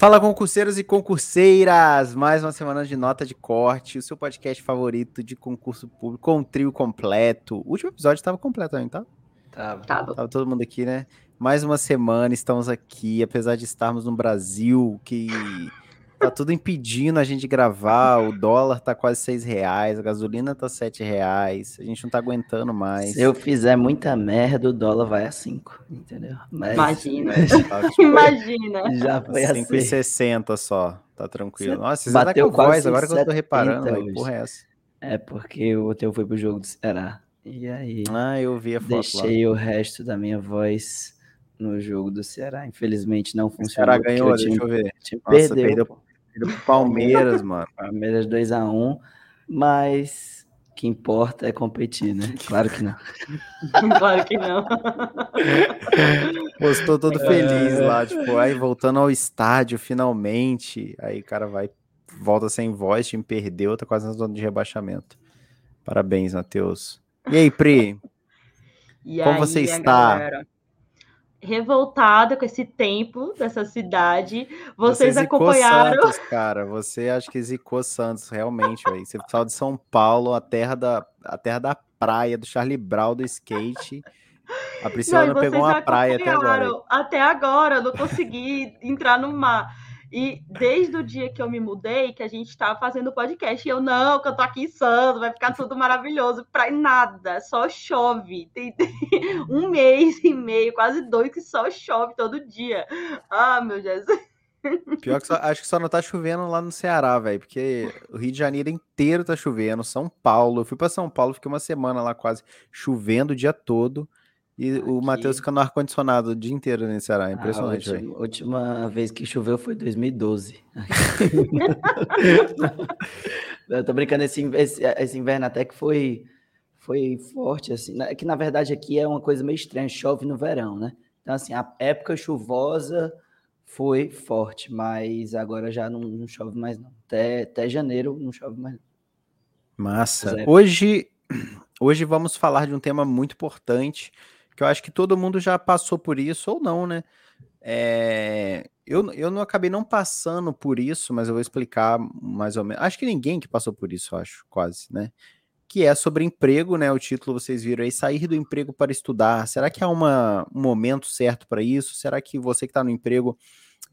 Fala concurseiros e concurseiras! Mais uma semana de nota de corte, o seu podcast favorito de concurso público com um trio completo. O último episódio estava completo ainda, tá? Tava. Tava. Tava todo mundo aqui, né? Mais uma semana, estamos aqui, apesar de estarmos no Brasil, que Tá tudo impedindo a gente gravar. O dólar tá quase seis reais, a gasolina tá sete reais. A gente não tá aguentando mais. Se eu fizer muita merda, o dólar vai a cinco, entendeu? Mas, Imagina. Mas, tipo, Imagina. Já foi a 5,60 só. Tá tranquilo. Você Nossa, você tá com voz, agora que eu tô reparando. Véio, porra é essa? É porque o teu foi pro jogo do Ceará. E aí. Ah, eu vi a foto Deixei lá. o resto da minha voz no jogo do Ceará. Infelizmente não funcionou. O Ceará ganhou, deixa eu ver. Nossa, perdeu. perdeu Perdeu pro Palmeiras, mano. Palmeiras 2x1, mas o que importa é competir, né? Claro que não. claro que não. Postou todo feliz lá, tipo, aí voltando ao estádio finalmente. Aí o cara vai, volta sem voz, time perdeu, tá quase na zona de rebaixamento. Parabéns, Matheus. E aí, Pri? E Como aí, você está? Galera? Revoltada com esse tempo dessa cidade. Vocês você acompanharam. Santos, cara, você acha que zicou Santos, realmente, velho. Você fala de São Paulo, a terra da, a terra da praia, do Charlie Brown, do skate. A Priscila não, não pegou uma praia até agora. Até agora, eu não consegui entrar no mar. E desde o dia que eu me mudei, que a gente estava fazendo podcast, e eu, não, que eu tô aqui em Santos, vai ficar tudo maravilhoso. Pra nada, só chove. Tem, tem um mês e meio, quase dois, que só chove todo dia. Ah, meu Jesus. Pior que só, acho que só não tá chovendo lá no Ceará, velho, porque o Rio de Janeiro inteiro tá chovendo, São Paulo, eu fui para São Paulo, fiquei uma semana lá quase chovendo o dia todo. E Aqui. o Matheus fica no ar-condicionado o dia inteiro nesse Ceará. É impressionante, velho. A última vez que choveu foi 2012. Eu tô brincando, esse, esse, esse, inverno até que foi, foi forte, assim. Né, que na verdade aqui é uma coisa meio estranha, chove no verão, né? Então, assim, a época chuvosa foi forte, mas agora já não, não chove mais, não. Até, até janeiro não chove mais. Massa. Hoje, hoje vamos falar de um tema muito importante que eu acho que todo mundo já passou por isso, ou não, né? É, eu, eu não acabei não passando por isso, mas eu vou explicar mais ou menos. Acho que ninguém que passou por isso, acho, quase, né? Que é sobre emprego, né? O título vocês viram aí, sair do emprego para estudar. Será que há uma, um momento certo para isso? Será que você que está no emprego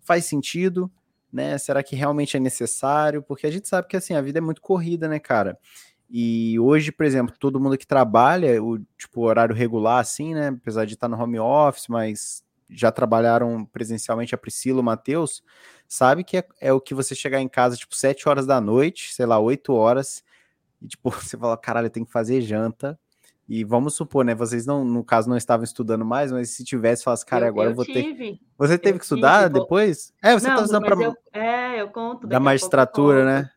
faz sentido? Né? Será que realmente é necessário? Porque a gente sabe que assim, a vida é muito corrida, né, cara? E hoje, por exemplo, todo mundo que trabalha, o tipo horário regular, assim, né? Apesar de estar no home office, mas já trabalharam presencialmente a Priscila, o Matheus, sabe que é, é, o que você chegar em casa, tipo, 7 horas da noite, sei lá, 8 horas, e tipo, você fala, caralho, tem que fazer janta. E vamos supor, né? Vocês não, no caso, não estavam estudando mais, mas se tivesse, falasse, cara, eu, agora eu vou tive, ter. Você teve que estudar tive, depois? É, você não, tá estudando. Eu, é, eu conto. Da magistratura, né?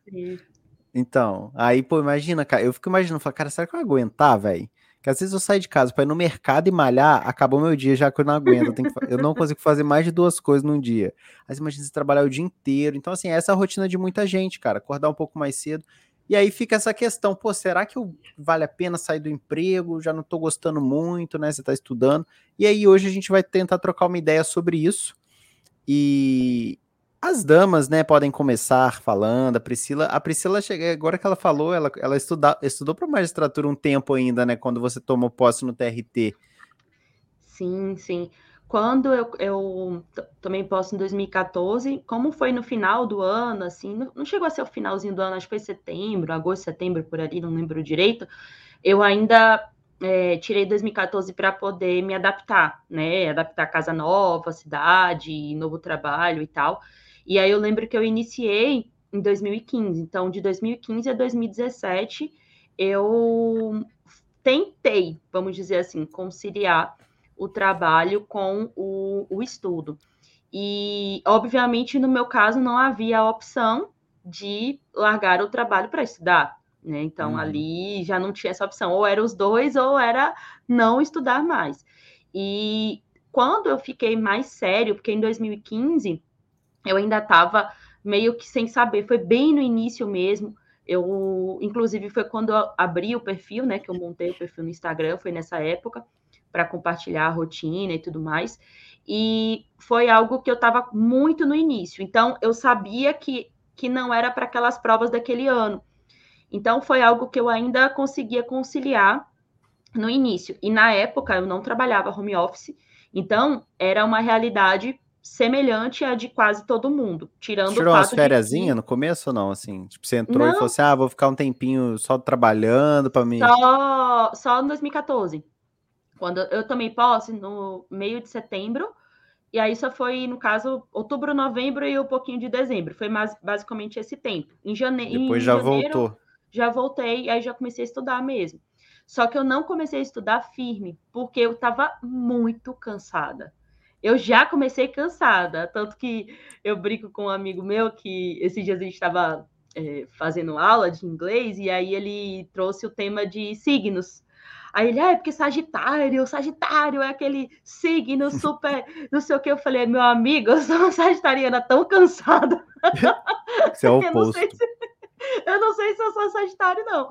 Então, aí, pô, imagina, cara, eu fico imaginando, falo, cara, será que eu aguentar, velho? Que às vezes eu saio de casa para ir no mercado e malhar, acabou meu dia já que eu não aguento. Eu, que, eu, não consigo fazer mais de duas coisas num dia. Aí imagina você trabalhar o dia inteiro. Então, assim, essa é a rotina de muita gente, cara. Acordar um pouco mais cedo. E aí fica essa questão, pô, será que eu, vale a pena sair do emprego? Já não tô gostando muito, né? Você tá estudando. E aí hoje a gente vai tentar trocar uma ideia sobre isso. E, as damas, né, podem começar falando. A Priscila, a Priscila chega, agora que ela falou, ela, ela estuda, estudou para magistratura um tempo ainda, né, quando você tomou posse no TRT. Sim, sim. Quando eu, eu tomei posse em 2014, como foi no final do ano, assim, não chegou a ser o finalzinho do ano, acho que foi setembro, agosto, setembro, por ali, não lembro direito, eu ainda é, tirei 2014 para poder me adaptar, né? Adaptar casa nova, cidade, novo trabalho e tal. E aí eu lembro que eu iniciei em 2015. Então, de 2015 a 2017, eu tentei, vamos dizer assim, conciliar o trabalho com o, o estudo. E, obviamente, no meu caso, não havia a opção de largar o trabalho para estudar. Né? Então, uhum. ali já não tinha essa opção. Ou era os dois, ou era não estudar mais. E quando eu fiquei mais sério, porque em 2015 eu ainda estava meio que sem saber, foi bem no início mesmo. Eu, inclusive, foi quando eu abri o perfil, né? Que eu montei o perfil no Instagram, foi nessa época, para compartilhar a rotina e tudo mais. e foi algo que eu estava muito no início. Então, eu sabia que, que não era para aquelas provas daquele ano. Então, foi algo que eu ainda conseguia conciliar no início. E na época, eu não trabalhava home office, então era uma realidade semelhante à de quase todo mundo, tirando Tirou umas férias que... no começo ou não, assim? Tipo, você entrou não. e falou assim, ah, vou ficar um tempinho só trabalhando para mim... Só, só em 2014. Quando eu tomei posse no meio de setembro, e aí só foi, no caso, outubro, novembro e um pouquinho de dezembro. Foi mais, basicamente esse tempo. Em, jane... Depois em já janeiro, voltou. Já voltei, e aí já comecei a estudar mesmo. Só que eu não comecei a estudar firme, porque eu estava muito cansada. Eu já comecei cansada, tanto que eu brinco com um amigo meu que esses dias a gente estava é, fazendo aula de inglês e aí ele trouxe o tema de signos. Aí ele, ah, é porque Sagitário, Sagitário é aquele signo super, não sei o que. Eu falei, meu amigo, eu sou uma sagitariana tão cansada. Você é o oposto. Eu não, se, eu não sei se eu sou Sagitário, não.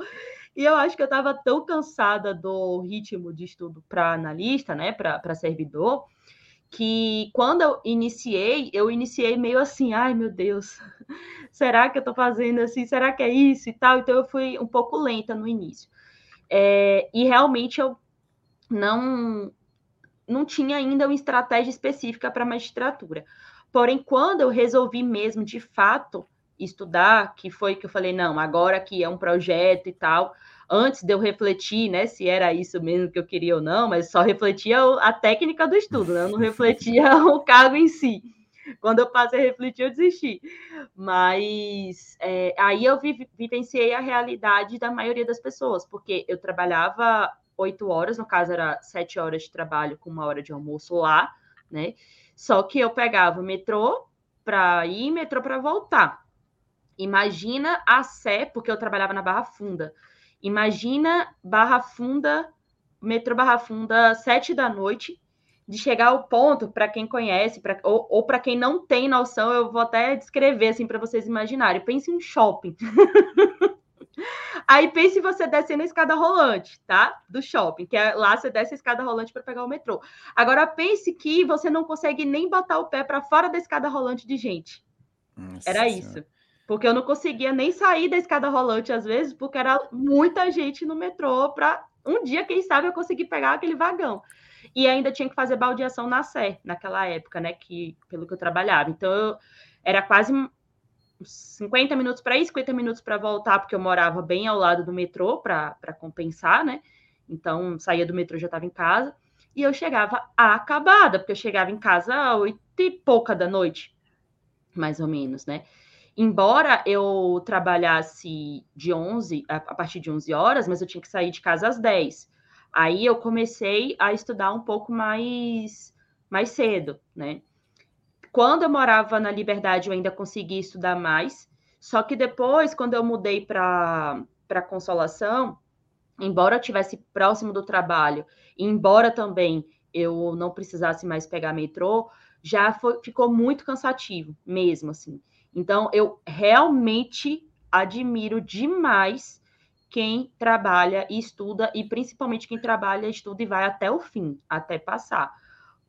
E eu acho que eu estava tão cansada do ritmo de estudo para analista, né, para servidor, que quando eu iniciei, eu iniciei meio assim, ai meu Deus, será que eu estou fazendo assim? Será que é isso e tal? Então eu fui um pouco lenta no início. É, e realmente eu não, não tinha ainda uma estratégia específica para magistratura. Porém, quando eu resolvi mesmo, de fato, estudar, que foi que eu falei, não, agora que é um projeto e tal, antes de eu refletir, né, se era isso mesmo que eu queria ou não, mas só refletia a técnica do estudo, né, eu não refletia o cargo em si. Quando eu passei a refletir, eu desisti. Mas é, aí eu vi, vivenciei a realidade da maioria das pessoas, porque eu trabalhava oito horas, no caso era sete horas de trabalho com uma hora de almoço lá, né? Só que eu pegava o metrô para ir, metrô para voltar. Imagina a Sé, porque eu trabalhava na Barra Funda. Imagina Barra Funda, metrô Barra Funda, sete da noite, de chegar ao ponto, para quem conhece, pra, ou, ou para quem não tem noção, eu vou até descrever assim para vocês imaginarem. Pense em um shopping. Aí pense você descendo a escada rolante, tá? Do shopping, que é lá você desce a escada rolante para pegar o metrô. Agora pense que você não consegue nem botar o pé para fora da escada rolante de gente. Nossa era isso. Porque eu não conseguia nem sair da escada rolante às vezes, porque era muita gente no metrô para um dia, quem sabe, eu conseguir pegar aquele vagão e ainda tinha que fazer baldeação na Sé, naquela época, né, que, pelo que eu trabalhava. Então, eu, era quase 50 minutos para ir, 50 minutos para voltar, porque eu morava bem ao lado do metrô para compensar, né? Então, saía do metrô, já estava em casa. E eu chegava acabada, porque eu chegava em casa às oito e pouca da noite, mais ou menos, né? Embora eu trabalhasse de 11, a partir de 11 horas, mas eu tinha que sair de casa às 10. Aí eu comecei a estudar um pouco mais, mais cedo, né? Quando eu morava na Liberdade, eu ainda conseguia estudar mais, só que depois, quando eu mudei para Consolação, embora eu estivesse próximo do trabalho, embora também eu não precisasse mais pegar metrô, já foi, ficou muito cansativo, mesmo assim. Então, eu realmente admiro demais quem trabalha e estuda, e principalmente quem trabalha, estuda e vai até o fim, até passar,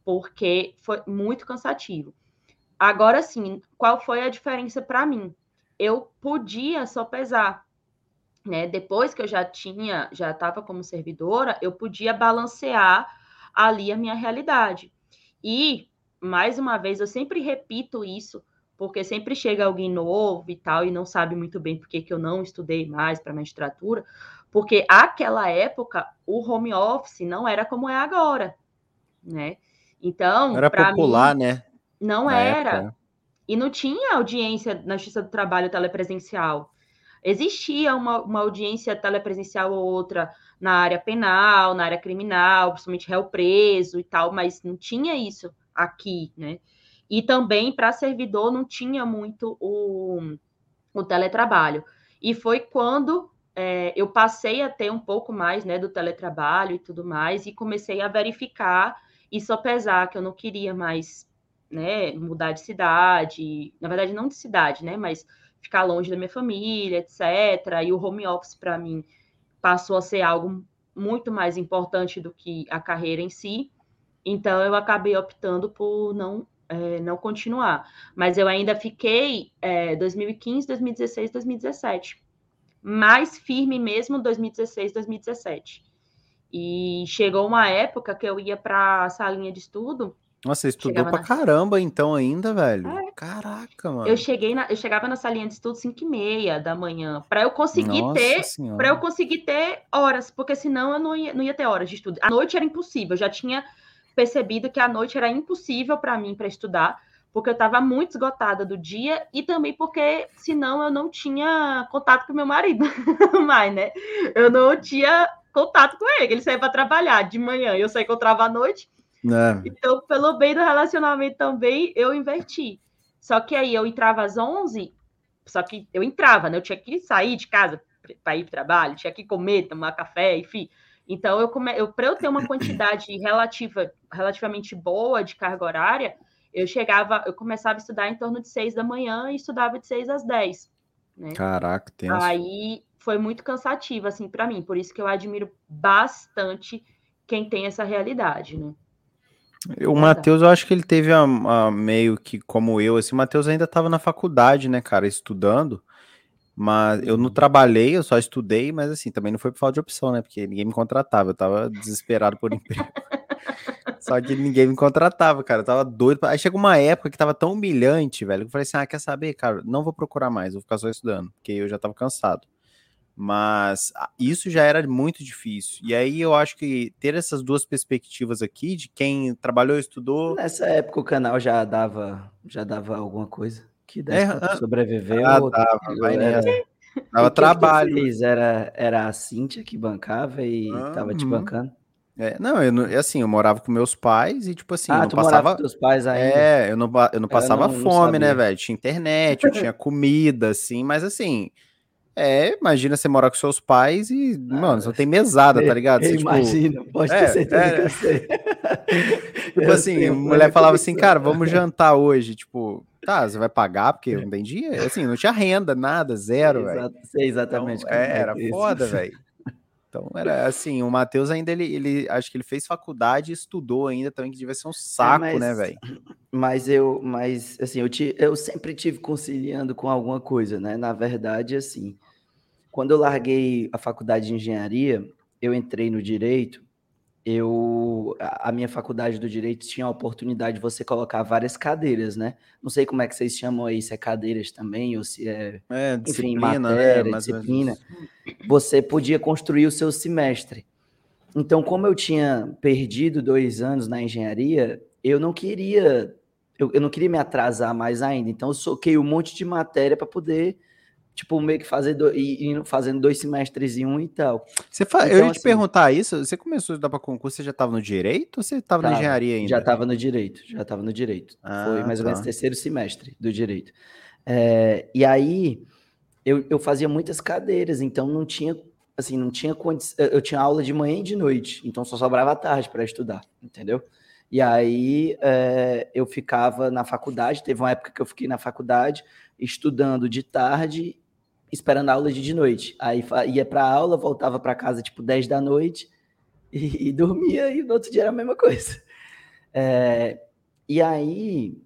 porque foi muito cansativo. Agora sim, qual foi a diferença para mim? Eu podia só pesar, né? Depois que eu já tinha, já estava como servidora, eu podia balancear ali a minha realidade. E, mais uma vez, eu sempre repito isso porque sempre chega alguém novo e tal, e não sabe muito bem por que eu não estudei mais para magistratura, porque aquela época o home office não era como é agora, né? Então, era popular, mim, né? Não na era. Época. E não tinha audiência na Justiça do Trabalho telepresencial. Existia uma, uma audiência telepresencial ou outra na área penal, na área criminal, principalmente réu preso e tal, mas não tinha isso aqui, né? E também para servidor não tinha muito o, o teletrabalho. E foi quando é, eu passei a ter um pouco mais né, do teletrabalho e tudo mais, e comecei a verificar e só pesar que eu não queria mais né, mudar de cidade, na verdade, não de cidade, né? Mas ficar longe da minha família, etc. E o home office, para mim, passou a ser algo muito mais importante do que a carreira em si. Então eu acabei optando por não é, não continuar. Mas eu ainda fiquei é, 2015, 2016, 2017. Mais firme mesmo 2016, 2017. E chegou uma época que eu ia para a salinha de estudo. Nossa, você estudou pra na... caramba então ainda, velho. É. Caraca, mano. Eu cheguei na, eu chegava na salinha de estudo 5 e meia da manhã para eu conseguir Nossa ter, para eu conseguir ter horas, porque senão eu não ia, não ia ter horas de estudo. A noite era impossível, eu já tinha percebido que a noite era impossível para mim para estudar, porque eu estava muito esgotada do dia e também porque senão eu não tinha contato com meu marido mais, né? Eu não tinha contato com ele, ele saía para trabalhar de manhã, eu só encontrava à noite. É. Então, pelo bem do relacionamento também, eu inverti. Só que aí eu entrava às 11, só que eu entrava, né? Eu tinha que sair de casa para ir para o trabalho, tinha que comer, tomar café, enfim. Então, eu, come... eu para eu ter uma quantidade relativa, relativamente boa de carga horária, eu chegava, eu começava a estudar em torno de seis da manhã e estudava de seis às dez. Né? Caraca, tem Aí foi muito cansativo, assim, para mim. Por isso que eu admiro bastante quem tem essa realidade, né? O Matheus, eu acho que ele teve a, a meio que como eu, assim, o Matheus ainda estava na faculdade, né, cara, estudando. Mas eu não uhum. trabalhei, eu só estudei, mas assim, também não foi por falta de opção, né? Porque ninguém me contratava, eu tava desesperado por emprego. só que ninguém me contratava, cara. Eu tava doido. Aí chegou uma época que tava tão humilhante, velho, que eu falei assim: ah, quer saber, cara? Não vou procurar mais, vou ficar só estudando, porque eu já tava cansado. Mas isso já era muito difícil. E aí eu acho que ter essas duas perspectivas aqui, de quem trabalhou e estudou. Nessa época o canal já dava, já dava alguma coisa que desse é, pra sobreviver. Ah, ou... dava, vai era... Dava trabalho. Era, era a Cíntia que bancava e uhum. tava te bancando. É, não, eu não, é assim, eu morava com meus pais e, tipo assim, ah, eu não passava. Com teus pais ainda. É, eu não, eu não passava eu não, fome, né, velho? Tinha internet, eu tinha comida, assim, mas assim. É, imagina você morar com seus pais e, ah, mano, você não tem mesada, tá ligado? Você, tipo, imagina, pode é, ter certeza é, que eu sei. tipo assim, a mulher falava assim, cara, vamos jantar hoje, tipo, Tá, você vai pagar porque não tem dinheiro? Assim, não tinha renda, nada, zero, velho. Sei exatamente. Então, é, era isso. foda, velho. Então era assim, o Matheus ainda ele, ele acho que ele fez faculdade e estudou ainda também, que devia ser um é, saco, é, mas, né, velho? Mas eu, mas assim, eu, te, eu sempre tive conciliando com alguma coisa, né? Na verdade, assim, quando eu larguei a faculdade de engenharia, eu entrei no direito eu a minha faculdade do direito tinha a oportunidade de você colocar várias cadeiras, né? Não sei como é que vocês chamam aí, se é cadeiras também ou se é, é disciplina, enfim, matéria, é, disciplina. Você podia construir o seu semestre. Então, como eu tinha perdido dois anos na engenharia, eu não queria eu, eu não queria me atrasar mais ainda. Então, eu soquei um monte de matéria para poder tipo, meio que fazer do, e, fazendo dois semestres em um e tal. Você fa... então, eu ia te assim, perguntar isso, você começou a estudar para concurso, você já estava no direito ou você estava na engenharia ainda? Já estava no direito, já estava no direito. Ah, Foi mais tá. ou menos terceiro semestre do direito. É, e aí eu, eu fazia muitas cadeiras, então não tinha assim, não tinha condição, eu tinha aula de manhã e de noite, então só sobrava tarde para estudar, entendeu? E aí é, eu ficava na faculdade, teve uma época que eu fiquei na faculdade estudando de tarde esperando a aula de, noite. Aí ia para aula, voltava para casa tipo 10 da noite e, e, dormia, e no outro dia era a mesma coisa. É, e aí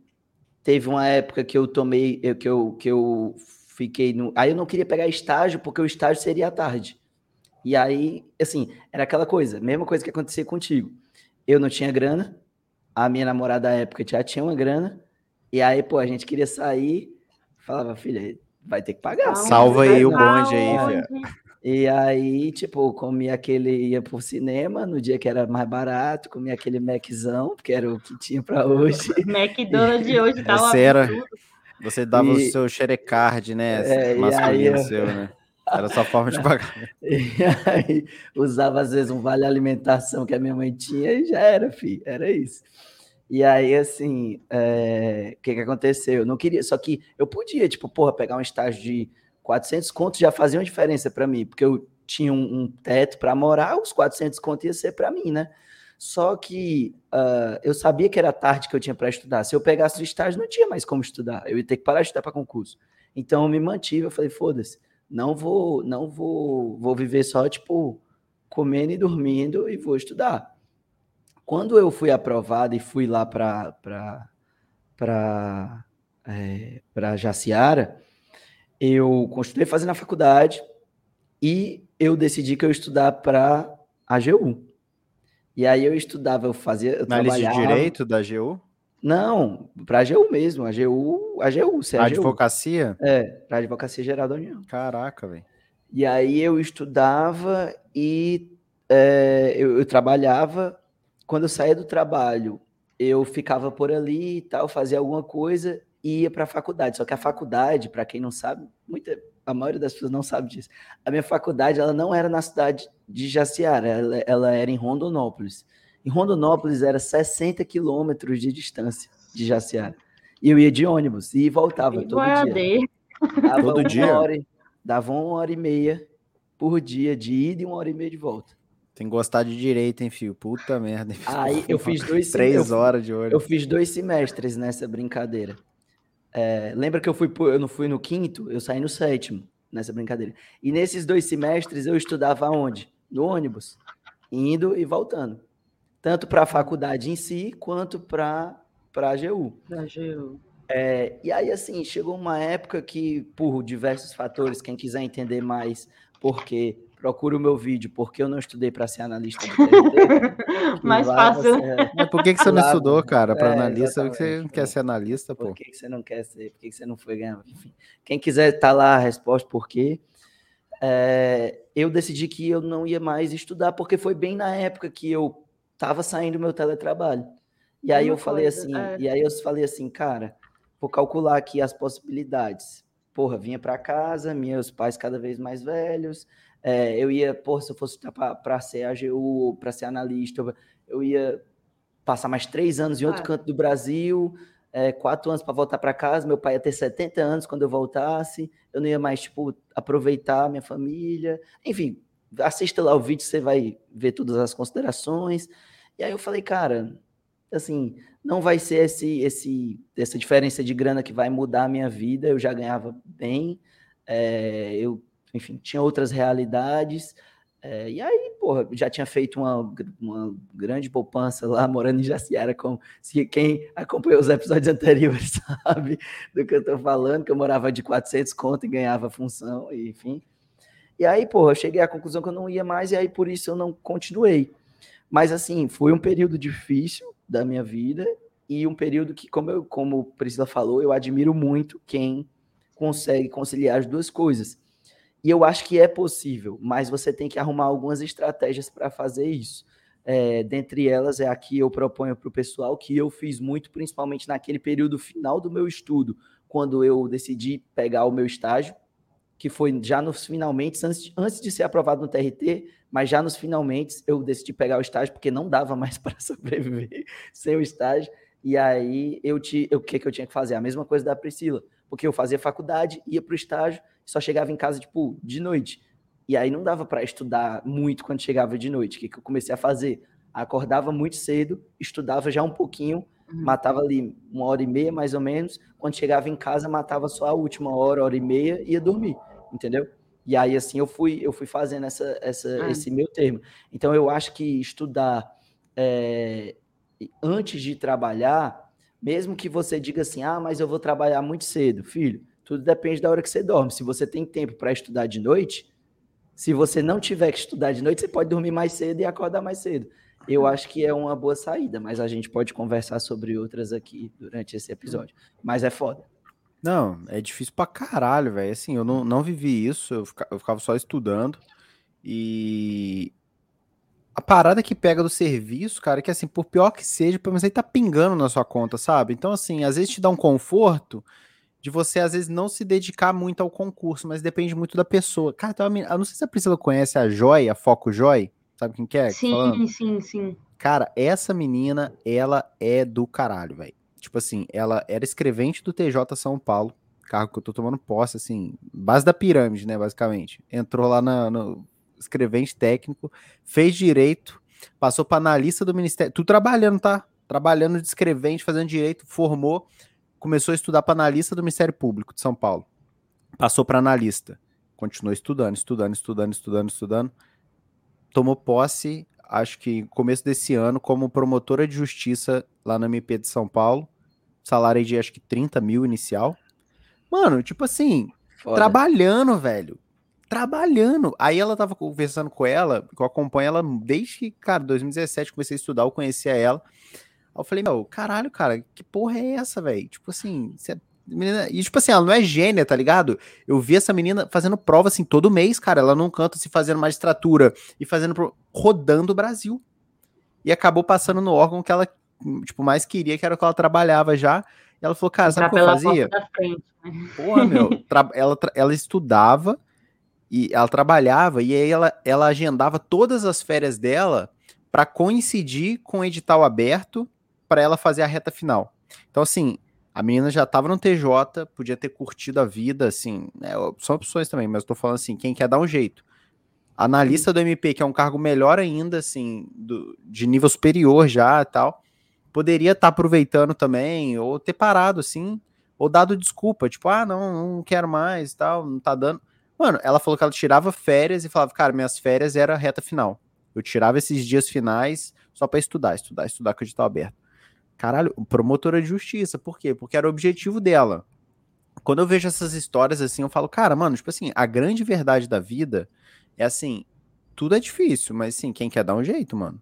teve uma época que eu tomei, que eu, que eu fiquei no. Aí eu não queria pegar estágio, porque o estágio seria à tarde. E aí, assim, era aquela coisa, mesma coisa que acontecia contigo. Eu não tinha grana, a minha namorada da época já tinha uma grana, e aí, pô, a gente queria sair, falava, filha, vai ter que pagar. Salva aí o bonde aí, filha. E aí, tipo, comia aquele, ia pro cinema no dia que era mais barato, comia aquele Maczão, que era o que tinha para hoje. McDonald's de hoje tá Você era, Você dava e, o seu xerecard, né? É, masculino aí, seu, né? Era só forma de pagar. E aí, usava às vezes um vale alimentação que a minha mãe tinha e já era, filho. Era isso. E aí, assim, é, o que, que aconteceu? Eu não queria, só que eu podia, tipo, porra, pegar um estágio de 400 contos já fazia uma diferença para mim, porque eu tinha um, um teto para morar, os 400 contos ia ser para mim, né? Só que uh, eu sabia que era tarde que eu tinha para estudar. Se eu pegasse o estágio, não tinha mais como estudar. Eu ia ter que parar de estudar para concurso. Então eu me mantive, eu falei, foda-se, não vou, não vou, vou viver só, tipo, comendo e dormindo e vou estudar Quando eu fui aprovado e fui lá para para é, para Jaciara, eu continuei fazendo a faculdade e eu decidi que eu ia estudar para a AGU. E aí eu estudava, eu fazia. Eu de direito da AGU? Não, para a AGU mesmo, a AGU, a AGU, é a Advocacia? É, para a Advocacia Geral da União. Caraca, velho. E aí eu estudava e é, eu, eu, trabalhava. Quando eu saía do trabalho, eu ficava por ali e tal, fazia alguma coisa e ia para a faculdade. Só que a faculdade, para quem não sabe, muita, a maioria das pessoas não sabe disso. A minha faculdade, ela não era na cidade de Jaciara, ela, ela era em Rondonópolis. Em Rondonópolis era 60 quilômetros de distância de Jaciara. E eu ia de ônibus e voltava e todo dia. Dava todo dia? Hora, dava uma hora e meia por dia de ida e uma hora e meia de volta. Tem que gostar de direito, hein, filho? Puta merda. Aí eu fiz dois Três horas de ônibus. Eu fiz dois semestres nessa brincadeira. É, lembra que eu fui eu não fui no quinto, eu saí no sétimo nessa brincadeira. E nesses dois semestres eu estudava onde? No ônibus, indo e voltando, tanto para a faculdade em si quanto para para a AGU. AGU. É, e aí assim chegou uma época que por diversos fatores, quem quiser entender mais, porque procura o meu vídeo, porque eu não estudei para ser analista do Mais fácil. Você... Mas por que, que você não estudou, cara, para é, analista? Por que você não quer ser analista, pô? Por que, que você não quer ser? Por que, que você não foi ganhar? Enfim, quem quiser tá lá a resposta por quê. É, eu decidi que eu não ia mais estudar, porque foi bem na época que eu estava saindo do meu teletrabalho. E aí Uma eu falei coisa, assim, é. e aí eu falei assim, cara, vou calcular aqui as possibilidades. Porra, vinha para casa, meus pais cada vez mais velhos, é, eu ia, pô, se eu fosse para ser AGU, para ser analista, eu ia passar mais três anos em outro ah. canto do Brasil, é, quatro anos para voltar para casa. Meu pai ia ter 70 anos quando eu voltasse. Eu não ia mais, tipo, aproveitar minha família. Enfim, assista lá o vídeo, você vai ver todas as considerações. E aí eu falei, cara, assim, não vai ser esse, esse, essa diferença de grana que vai mudar a minha vida. Eu já ganhava bem. É, eu enfim, tinha outras realidades. É, e aí, porra, já tinha feito uma, uma grande poupança lá, morando em Jaciara, como se quem acompanhou os episódios anteriores sabe do que eu tô falando, que eu morava de 400 conto e ganhava função, enfim. E aí, porra, eu cheguei à conclusão que eu não ia mais, e aí por isso eu não continuei. Mas, assim, foi um período difícil da minha vida, e um período que, como, eu, como Priscila falou, eu admiro muito quem consegue conciliar as duas coisas e eu acho que é possível, mas você tem que arrumar algumas estratégias para fazer isso. É, dentre elas é aqui eu proponho para o pessoal que eu fiz muito, principalmente naquele período final do meu estudo, quando eu decidi pegar o meu estágio, que foi já nos finalmente, antes, antes de ser aprovado no TRT, mas já nos finalmente eu decidi pegar o estágio, porque não dava mais para sobreviver sem o estágio. E aí eu te, o que, que eu tinha que fazer? A mesma coisa da Priscila, porque eu fazia faculdade, ia para o estágio só chegava em casa, tipo, de noite. E aí não dava para estudar muito quando chegava de noite. O que, que eu comecei a fazer? Acordava muito cedo, estudava já um pouquinho, uhum. matava ali uma hora e meia, mais ou menos. Quando chegava em casa, matava só a última hora, hora e meia, e ia dormir, entendeu? E aí, assim, eu fui, eu fui fazendo essa, essa, uhum. esse meu termo. Então, eu acho que estudar é, antes de trabalhar, mesmo que você diga assim, ah, mas eu vou trabalhar muito cedo, filho, tudo depende da hora que você dorme. Se você tem tempo para estudar de noite, se você não tiver que estudar de noite, você pode dormir mais cedo e acordar mais cedo. Eu acho que é uma boa saída, mas a gente pode conversar sobre outras aqui durante esse episódio. Mas é foda. Não, é difícil pra caralho, velho. Assim, eu não, não vivi isso, eu eu ficava só estudando. E a parada que pega do serviço, cara, é que assim, por pior que seja, pelo menos aí tá pingando na sua conta, sabe? Então, assim, às vezes te dá um conforto de você, às vezes, não se dedicar muito ao concurso, mas depende muito da pessoa. Cara, então, eu não sei se a Priscila conhece a Joy, a Foco Joy, sabe quem que é? Sim, falando? sim, sim. Cara, essa menina, ela é do caralho, velho. Tipo assim, ela era escrevente do TJ São Paulo, carro que eu tô tomando posse, assim, base da pirâmide, né, basicamente. Entrou lá na, no escrevente técnico, fez direito, passou para analista do Ministério, tu trabalhando, tá? Trabalhando de escrevente, fazendo direito, formou, começou a estudar para analista do Ministério Público de São Paulo. Passou para analista. Continuou estudando, estudando, estudando, estudando, estudando. Tomou posse acho que começo desse ano, como promotora de justiça lá na MP de São Paulo. Salário de acho que 30 mil inicial. Mano, tipo assim, Foda. trabalhando, velho. Trabalhando. Aí ela tava conversando com ela, que eu acompanho ela desde que, cara, 2017 comecei a estudar, eu conhecia ela. Aí eu falei, meu, caralho, cara, que porra é essa, velho? Tipo assim, você Menina, e tipo assim, ela não é gênia, tá ligado? Eu vi essa menina fazendo prova assim todo mês, cara. Ela não canta se fazendo magistratura e fazendo pro... rodando o Brasil. E acabou passando no órgão que ela tipo mais queria, que era o que ela trabalhava já. E ela falou, cara, sabe o que eu fazia? Frente, né? Porra, meu, tra... ela, tra... ela estudava e ela trabalhava e aí ela, ela agendava todas as férias dela para coincidir com o edital aberto para ela fazer a reta final. Então assim, a menina já estava no TJ, podia ter curtido a vida, assim, né, são opções também, mas tô falando assim, quem quer dar um jeito. Analista do MP, que é um cargo melhor ainda, assim, do, de nível superior já tal, poderia estar tá aproveitando também, ou ter parado, assim, ou dado desculpa, tipo, ah, não, não quero mais tal, não tá dando. Mano, ela falou que ela tirava férias e falava, cara, minhas férias era a reta final. Eu tirava esses dias finais só para estudar, estudar, estudar com o edital aberto. Caralho, promotora de justiça. Por quê? Porque era o objetivo dela. Quando eu vejo essas histórias assim, eu falo, cara, mano, tipo assim, a grande verdade da vida é assim, tudo é difícil, mas assim, quem quer dar um jeito, mano.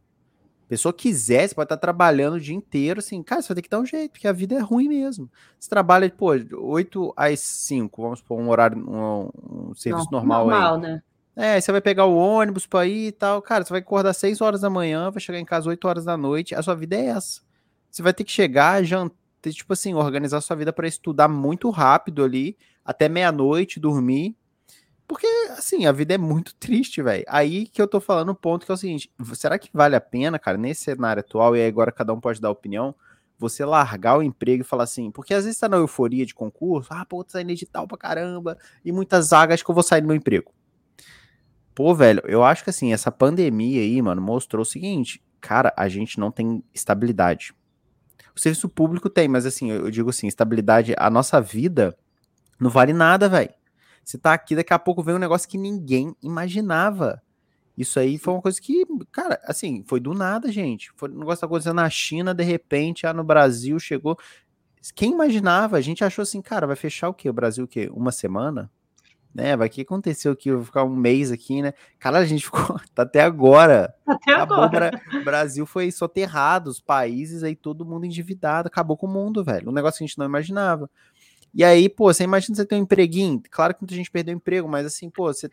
Pessoa quiser, você pode estar trabalhando o dia inteiro, assim, cara, você vai ter que dar um jeito, porque a vida é ruim mesmo. Você trabalha, pô, 8 às 5, vamos supor, um horário, um, um serviço Não, normal, normal aí. né? É, você vai pegar o ônibus para ir e tal. Cara, você vai acordar 6 horas da manhã, vai chegar em casa 8 horas da noite. A sua vida é essa. Você vai ter que chegar, jantar, tipo assim, organizar sua vida para estudar muito rápido ali, até meia-noite, dormir. Porque, assim, a vida é muito triste, velho. Aí que eu tô falando o ponto que é o seguinte: será que vale a pena, cara, nesse cenário atual, e agora cada um pode dar opinião, você largar o emprego e falar assim, porque às vezes tá na euforia de concurso, ah, pô, tô saindo edital pra caramba, e muitas vagas que eu vou sair do meu emprego. Pô, velho, eu acho que assim, essa pandemia aí, mano, mostrou o seguinte, cara, a gente não tem estabilidade. O serviço público tem, mas assim, eu digo assim, estabilidade, a nossa vida não vale nada, velho. Você tá aqui, daqui a pouco vem um negócio que ninguém imaginava. Isso aí foi uma coisa que, cara, assim, foi do nada, gente. Foi um negócio que tá acontecendo na China, de repente, ah, no Brasil chegou. Quem imaginava? A gente achou assim, cara, vai fechar o quê? O Brasil o quê? Uma semana? né? Vai que aconteceu aqui, eu vou ficar um mês aqui, né? Cara, a gente ficou tá até agora. Até acabou, agora. O Brasil foi soterrado, os países aí, todo mundo endividado, acabou com o mundo, velho. Um negócio que a gente não imaginava. E aí, pô, você imagina você ter um empreguinho. Claro que muita gente perdeu o emprego, mas assim, pô, você,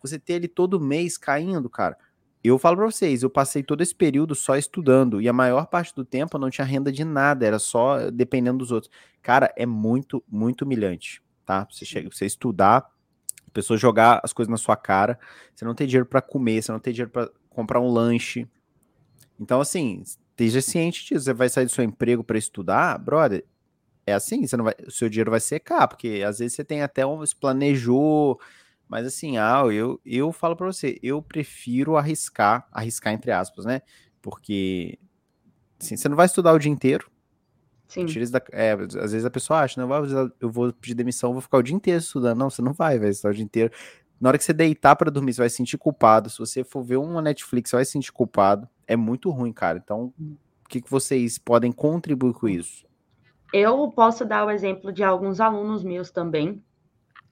você ter ele todo mês caindo, cara. Eu falo pra vocês, eu passei todo esse período só estudando, e a maior parte do tempo eu não tinha renda de nada, era só dependendo dos outros. Cara, é muito, muito humilhante, tá? Você chega, você estudar, a pessoa jogar as coisas na sua cara, você não tem dinheiro para comer, você não tem dinheiro para comprar um lanche. Então, assim, esteja ciente disso. Você vai sair do seu emprego para estudar, brother. É assim, você não vai, o seu dinheiro vai secar, porque às vezes você tem até um, se planejou, mas assim, ah, eu, eu falo para você, eu prefiro arriscar, arriscar entre aspas, né? Porque assim, você não vai estudar o dia inteiro, Sim. Da, é, às vezes a pessoa acha, não, eu vou pedir demissão, vou ficar o dia inteiro estudando. Não, você não vai, vai estudar o dia inteiro. Na hora que você deitar para dormir, você vai se sentir culpado. Se você for ver uma Netflix, você vai se sentir culpado. É muito ruim, cara. Então, o que, que vocês podem contribuir com isso? Eu posso dar o exemplo de alguns alunos meus também,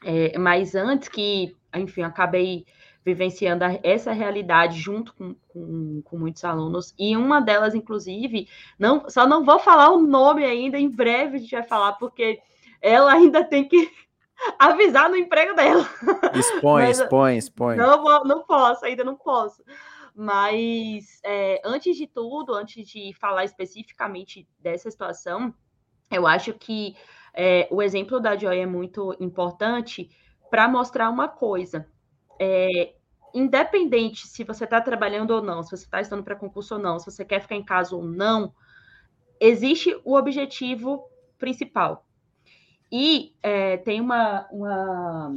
é, mas antes que, enfim, acabei vivenciando essa realidade junto com, com, com, muitos alunos. E uma delas, inclusive, não, só não vou falar o nome ainda, em breve a gente vai falar, porque ela ainda tem que avisar no emprego dela. Expõe, Mas, expõe, expõe. Não, vou, não posso, ainda não posso. Mas é, antes de tudo, antes de falar especificamente dessa situação, eu acho que é, o exemplo da Joy é muito importante para mostrar uma coisa é, independente se você está trabalhando ou não, se você está estudando para concurso ou não, se você quer ficar em casa ou não, existe o objetivo principal. E é, tem uma, uma.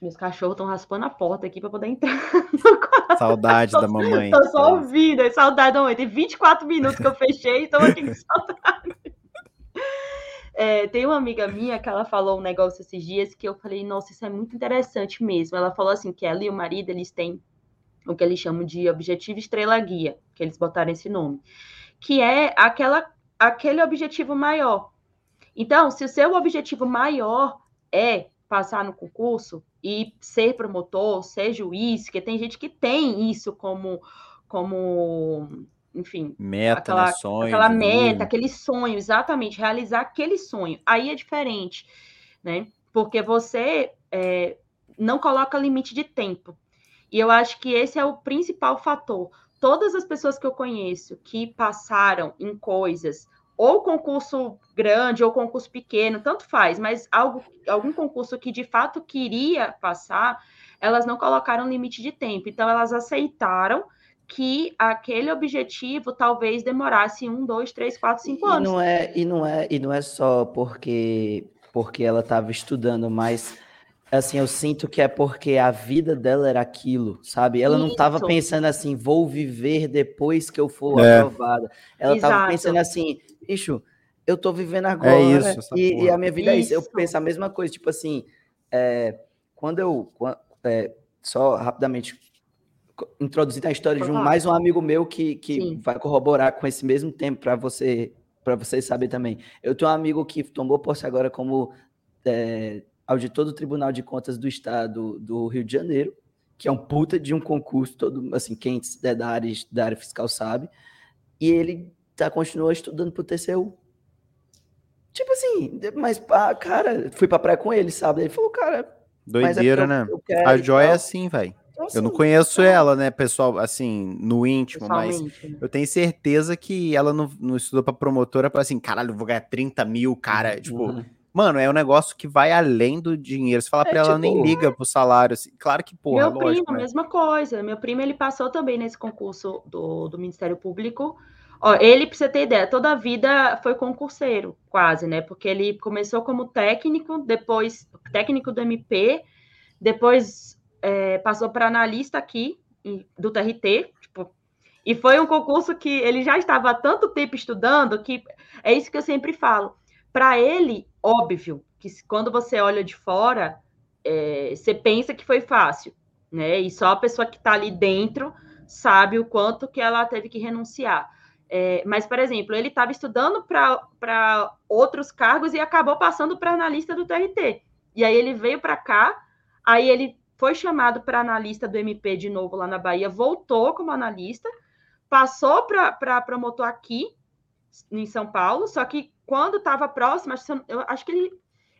Meus cachorros estão raspando a porta aqui para poder entrar no quarto. Saudade da mamãe. Tô só ouvindo, é saudade da mamãe. Tem 24 minutos que eu fechei e estou aqui com saudade. É, tem uma amiga minha que ela falou um negócio esses dias que eu falei, nossa, isso é muito interessante mesmo. Ela falou assim que ela e o marido, eles têm o que eles chamam de objetivo estrela guia, que eles botaram esse nome, que é aquela, aquele objetivo maior. Então, se o seu objetivo maior é passar no concurso e ser promotor, ser juiz, que tem gente que tem isso como, como enfim, meta, aquela, né? sonho, aquela meta, aquele sonho, exatamente, realizar aquele sonho. Aí é diferente, né? Porque você é, não coloca limite de tempo. E eu acho que esse é o principal fator. Todas as pessoas que eu conheço que passaram em coisas, ou concurso grande ou concurso pequeno, tanto faz, mas algo, algum concurso que de fato queria passar, elas não colocaram limite de tempo. Então, elas aceitaram que aquele objetivo talvez demorasse um, dois, três, quatro, cinco anos. E não é, e não é, e não é só porque, porque ela estava estudando, mas assim, eu sinto que é porque a vida dela era aquilo, sabe? Ela Isso. não estava pensando assim, vou viver depois que eu for é. aprovada. Ela estava pensando assim, bicho, eu tô vivendo é agora. É isso, e, e, a minha vida isso. é isso. Eu penso a mesma coisa, tipo assim, é, quando eu. É, só rapidamente introduzir a história de um, mais um amigo meu que, que vai corroborar com esse mesmo tempo para você para vocês saberem também. Eu tenho um amigo que tomou posse agora como é, auditor do Tribunal de Contas do Estado do Rio de Janeiro, que é um puta de um concurso, todo assim, quem é da área, da área fiscal sabe, e ele tá, continua estudando pro TCU. Tipo assim, mas, pá, cara, fui pra praia com ele, sabe? Ele falou, cara. É Doideira, é né? a Joy é assim, velho. Então, assim, eu não assim, conheço é. ela, né, pessoal, assim, no íntimo, mas eu tenho certeza que ela não, não estudou pra promotora para assim, caralho, vou ganhar 30 mil, cara. Tipo, uhum. Mano, é um negócio que vai além do dinheiro. Você fala é, pra ela, tipo, nem liga pro salário. Assim. Claro que, porra, Meu lógico, primo, né? mesma coisa. Meu primo, ele passou também nesse concurso do, do Ministério Público. Ó, ele, pra você ter ideia, toda a vida foi concurseiro, quase, né? Porque ele começou como técnico, depois técnico do MP, depois é, passou para analista aqui do TRT, tipo, e foi um concurso que ele já estava há tanto tempo estudando que é isso que eu sempre falo. Para ele, óbvio que quando você olha de fora, é, você pensa que foi fácil, né? E só a pessoa que está ali dentro sabe o quanto que ela teve que renunciar. É, mas, por exemplo, ele estava estudando para outros cargos e acabou passando para analista do TRT. E aí ele veio para cá, aí ele foi chamado para analista do MP de novo lá na Bahia, voltou como analista, passou para promotor aqui em São Paulo, só que quando estava próximo, eu acho que ele.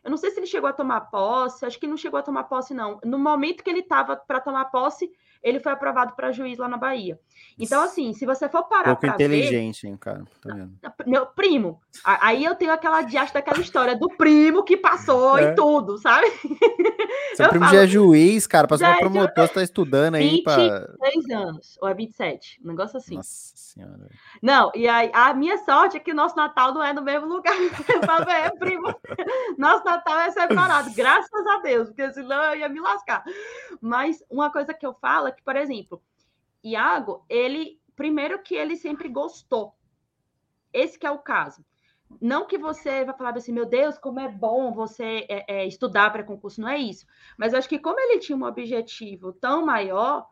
Eu não sei se ele chegou a tomar posse, acho que não chegou a tomar posse, não. No momento que ele estava para tomar posse, ele foi aprovado para juiz lá na Bahia. Então, assim, se você for parar Pouco inteligente, ver, hein, cara. Meu primo. Aí eu tenho aquela diacho daquela história do primo que passou é. e tudo, sabe? Seu primo falo, já é juiz, cara, passou é promotor, você tá estudando aí para 23 anos, ou é 27, um negócio assim. Nossa senhora. Não, e aí a minha sorte é que o nosso Natal não é no mesmo lugar, é primo. Nosso Natal é separado, graças a Deus, porque senão eu ia me lascar. Mas uma coisa que eu falo é que, por exemplo, Iago, ele, primeiro que ele sempre gostou. Esse que é o caso. Não que você vai falar assim, meu Deus, como é bom você é, é, estudar para concurso, não é isso. Mas acho que como ele tinha um objetivo tão maior,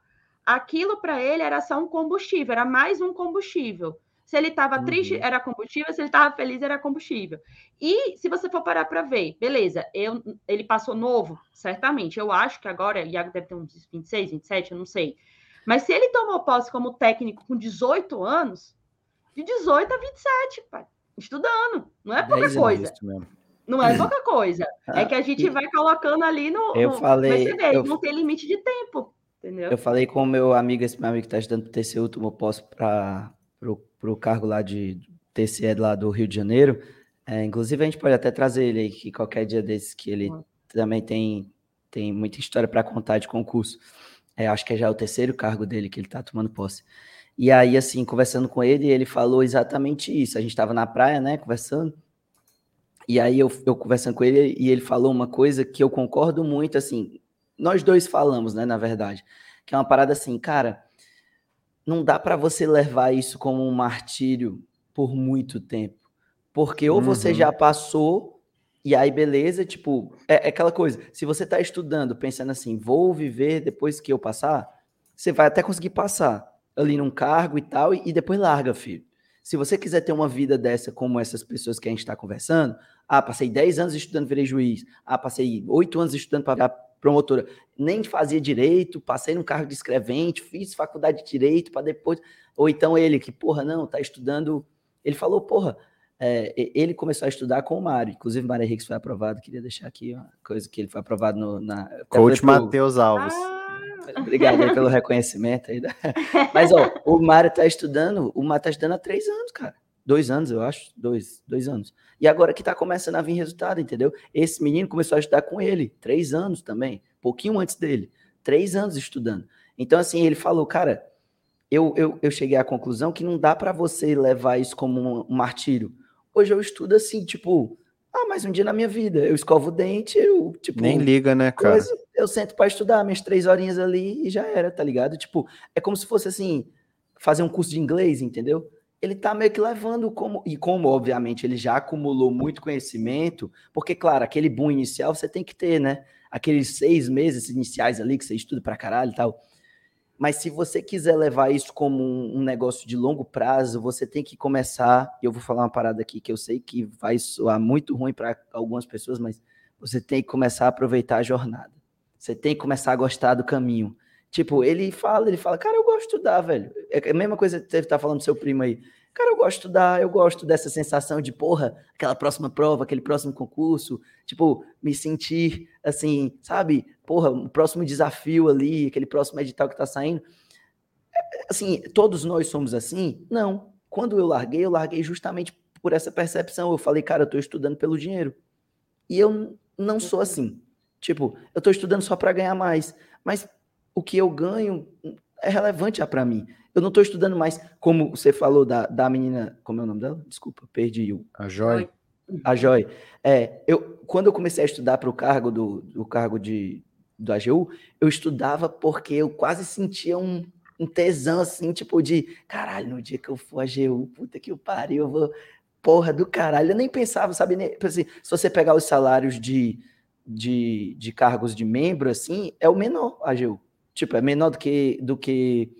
aquilo para ele era só um combustível, era mais um combustível. Se ele estava uhum. triste, era combustível, se ele estava feliz, era combustível. E se você for parar para ver, beleza, eu, ele passou novo, certamente. Eu acho que agora, Iago deve ter uns 26, 27, eu não sei. Mas se ele tomou posse como técnico com 18 anos, de 18 a 27, pai, estudando, não é pouca coisa. Não é pouca coisa. É que a gente vai colocando ali no. Eu no, falei. eu, não tem limite de tempo. Entendeu? Eu falei com o meu amigo, esse meu amigo que está estudando para TCU, tomou posse para o cargo lá de TCE lá do Rio de Janeiro. É, inclusive, a gente pode até trazer ele aí, que qualquer dia desses, que ele uhum. também tem, tem muita história para contar de concurso. É, acho que é já o terceiro cargo dele que ele está tomando posse. E aí, assim, conversando com ele, ele falou exatamente isso. A gente estava na praia, né, conversando. E aí eu, eu conversando com ele e ele falou uma coisa que eu concordo muito, assim, nós dois falamos, né, na verdade, que é uma parada assim, cara, não dá para você levar isso como um martírio por muito tempo, porque ou uhum. você já passou e aí, beleza, tipo, é, é, aquela coisa. Se você está estudando, pensando assim, vou viver depois que eu passar, você vai até conseguir passar ali num cargo e tal, e, e depois larga, filho. Se você quiser ter uma vida dessa, como essas pessoas que a gente está conversando, ah, passei 10 anos estudando virei juiz, ah, passei 8 anos estudando para promotora, nem fazia direito, passei num cargo de escrevente, fiz faculdade de direito para depois. Ou então ele, que, porra, não, tá estudando. Ele falou, porra, é, ele começou a estudar com o Mário, inclusive o Mário Henrique foi aprovado, queria deixar aqui uma coisa que ele foi aprovado no, na... Coach Matheus Alves. Ah! Obrigado aí pelo reconhecimento aí. Mas, ó, o Mário tá estudando, o Mário tá estudando há três anos, cara. Dois anos, eu acho. Dois, dois anos. E agora que tá começando a vir resultado, entendeu? Esse menino começou a estudar com ele, três anos também, pouquinho antes dele. Três anos estudando. Então, assim, ele falou, cara, eu, eu, eu cheguei à conclusão que não dá para você levar isso como um, um martírio. Hoje eu estudo assim, tipo, ah, mais um dia na minha vida. Eu escovo o dente, eu, tipo. Nem liga, né, cara? Coisa, eu sento para estudar minhas três horinhas ali e já era, tá ligado? Tipo, é como se fosse assim, fazer um curso de inglês, entendeu? Ele tá meio que levando como. E como, obviamente, ele já acumulou muito conhecimento, porque, claro, aquele boom inicial você tem que ter, né? Aqueles seis meses iniciais ali que você estuda pra caralho e tal. Mas se você quiser levar isso como um, negócio de longo prazo, você tem que começar. Eu vou falar uma parada aqui que eu sei que vai soar muito ruim para algumas pessoas, mas você tem que começar a aproveitar a jornada. Você tem que começar a gostar do caminho. Tipo, ele fala, ele fala, cara, eu gosto de estudar, velho. É a mesma coisa que você tá falando do seu primo aí. Cara, eu gosto de estudar, eu gosto dessa sensação de, porra, aquela próxima prova, aquele próximo concurso, tipo, me sentir assim, sabe? Porra, o próximo desafio ali, aquele próximo edital que tá saindo. É, assim, todos nós somos assim? Não. Quando eu larguei, eu larguei justamente por essa percepção. Eu falei, cara, eu tô estudando pelo dinheiro. E eu não sou assim. Tipo, eu tô estudando só para ganhar mais, mas o que eu ganho é relevante para mim. Eu não estou estudando mais, como você falou da, da menina. Como é o nome dela? Desculpa, perdi o. A Joy. A Joy. É, eu, quando eu comecei a estudar para o cargo do, do cargo de, do AGU, eu estudava porque eu quase sentia um, um tesão assim, tipo de caralho, no dia que eu for AGU, puta que eu pariu, eu vou. Porra do caralho. Eu nem pensava, sabe? Nem, tipo assim, se você pegar os salários de, de, de cargos de membro, assim, é o menor AGU. Tipo, é menor do que, do que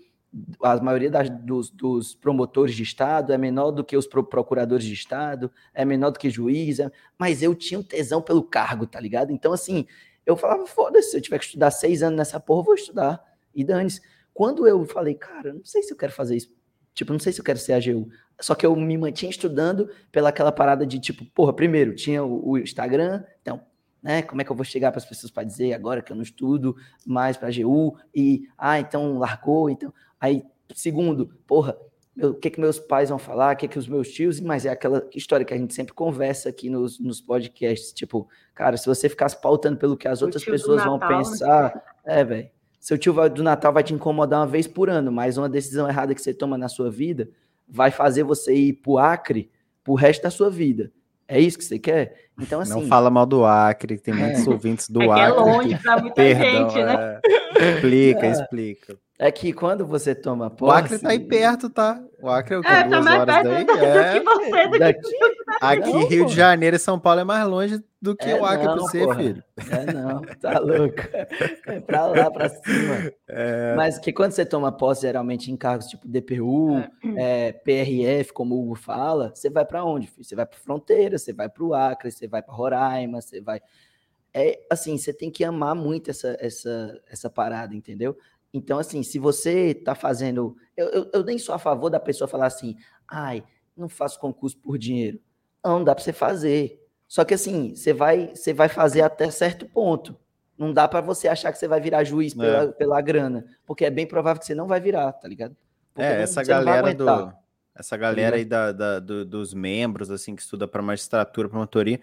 a maioria das, dos, dos, promotores de Estado, é menor do que os procuradores de Estado, é menor do que juiz, é... mas eu tinha um tesão pelo cargo, tá ligado? Então, assim, eu falava, foda-se, se eu tiver que estudar seis anos nessa porra, eu vou estudar. E dane-se. Quando eu falei, cara, não sei se eu quero fazer isso, tipo, não sei se eu quero ser AGU, só que eu me mantinha estudando pela aquela parada de, tipo, porra, primeiro, tinha o, o Instagram, então, né? Como é que eu vou chegar para as pessoas para dizer agora que eu não estudo mais para a GU e ah, então largou, então Aí, segundo, porra, o que que meus pais vão falar, o que que os meus tios, mas é aquela história que a gente sempre conversa aqui nos, nos podcasts, tipo, cara, se você ficar pautando pelo que as outras pessoas Natal, vão né? pensar, né? é, velho, seu tio do Natal vai te incomodar uma vez por ano, mas uma decisão errada que você toma na sua vida vai fazer você ir pro Acre pro resto da sua vida. É isso que você quer? Então, assim. Não fala mal do Acre, tem muitos é. ouvintes do é Acre. é longe pra muita Perdão, gente, né? É. Explica, é. explica. É que quando você toma posse... O Acre tá aí perto, tá? O Acre é o que? É, tá duas horas daí? Do, é. do que você, do Daqui, Aqui, não, Rio pô. de Janeiro e São Paulo é mais longe do que é o Acre não, pra você, porra. filho. É não, tá louco. É pra lá, pra cima. É... Mas que quando você toma posse, geralmente em cargos tipo DPU, é. é PRF, como o Hugo fala, você vai para onde, filho? Você vai pra fronteira, você vai pro Acre, você vai para Roraima, você vai... É assim, você tem que amar muito essa, essa, essa parada, entendeu? Então, assim, se você está fazendo. Eu, eu, eu, nem sou a favor da pessoa falar assim, ai, não faço concurso por dinheiro. Não, dá para você fazer. Só que assim, você vai, você vai fazer até certo ponto. Não dá para você achar que você vai virar juiz pela, é. pela grana, porque é bem provável que você não vai virar, tá ligado? Porque é, essa galera do essa galera aí da, da do, dos membros assim que estuda para magistratura, promotoria,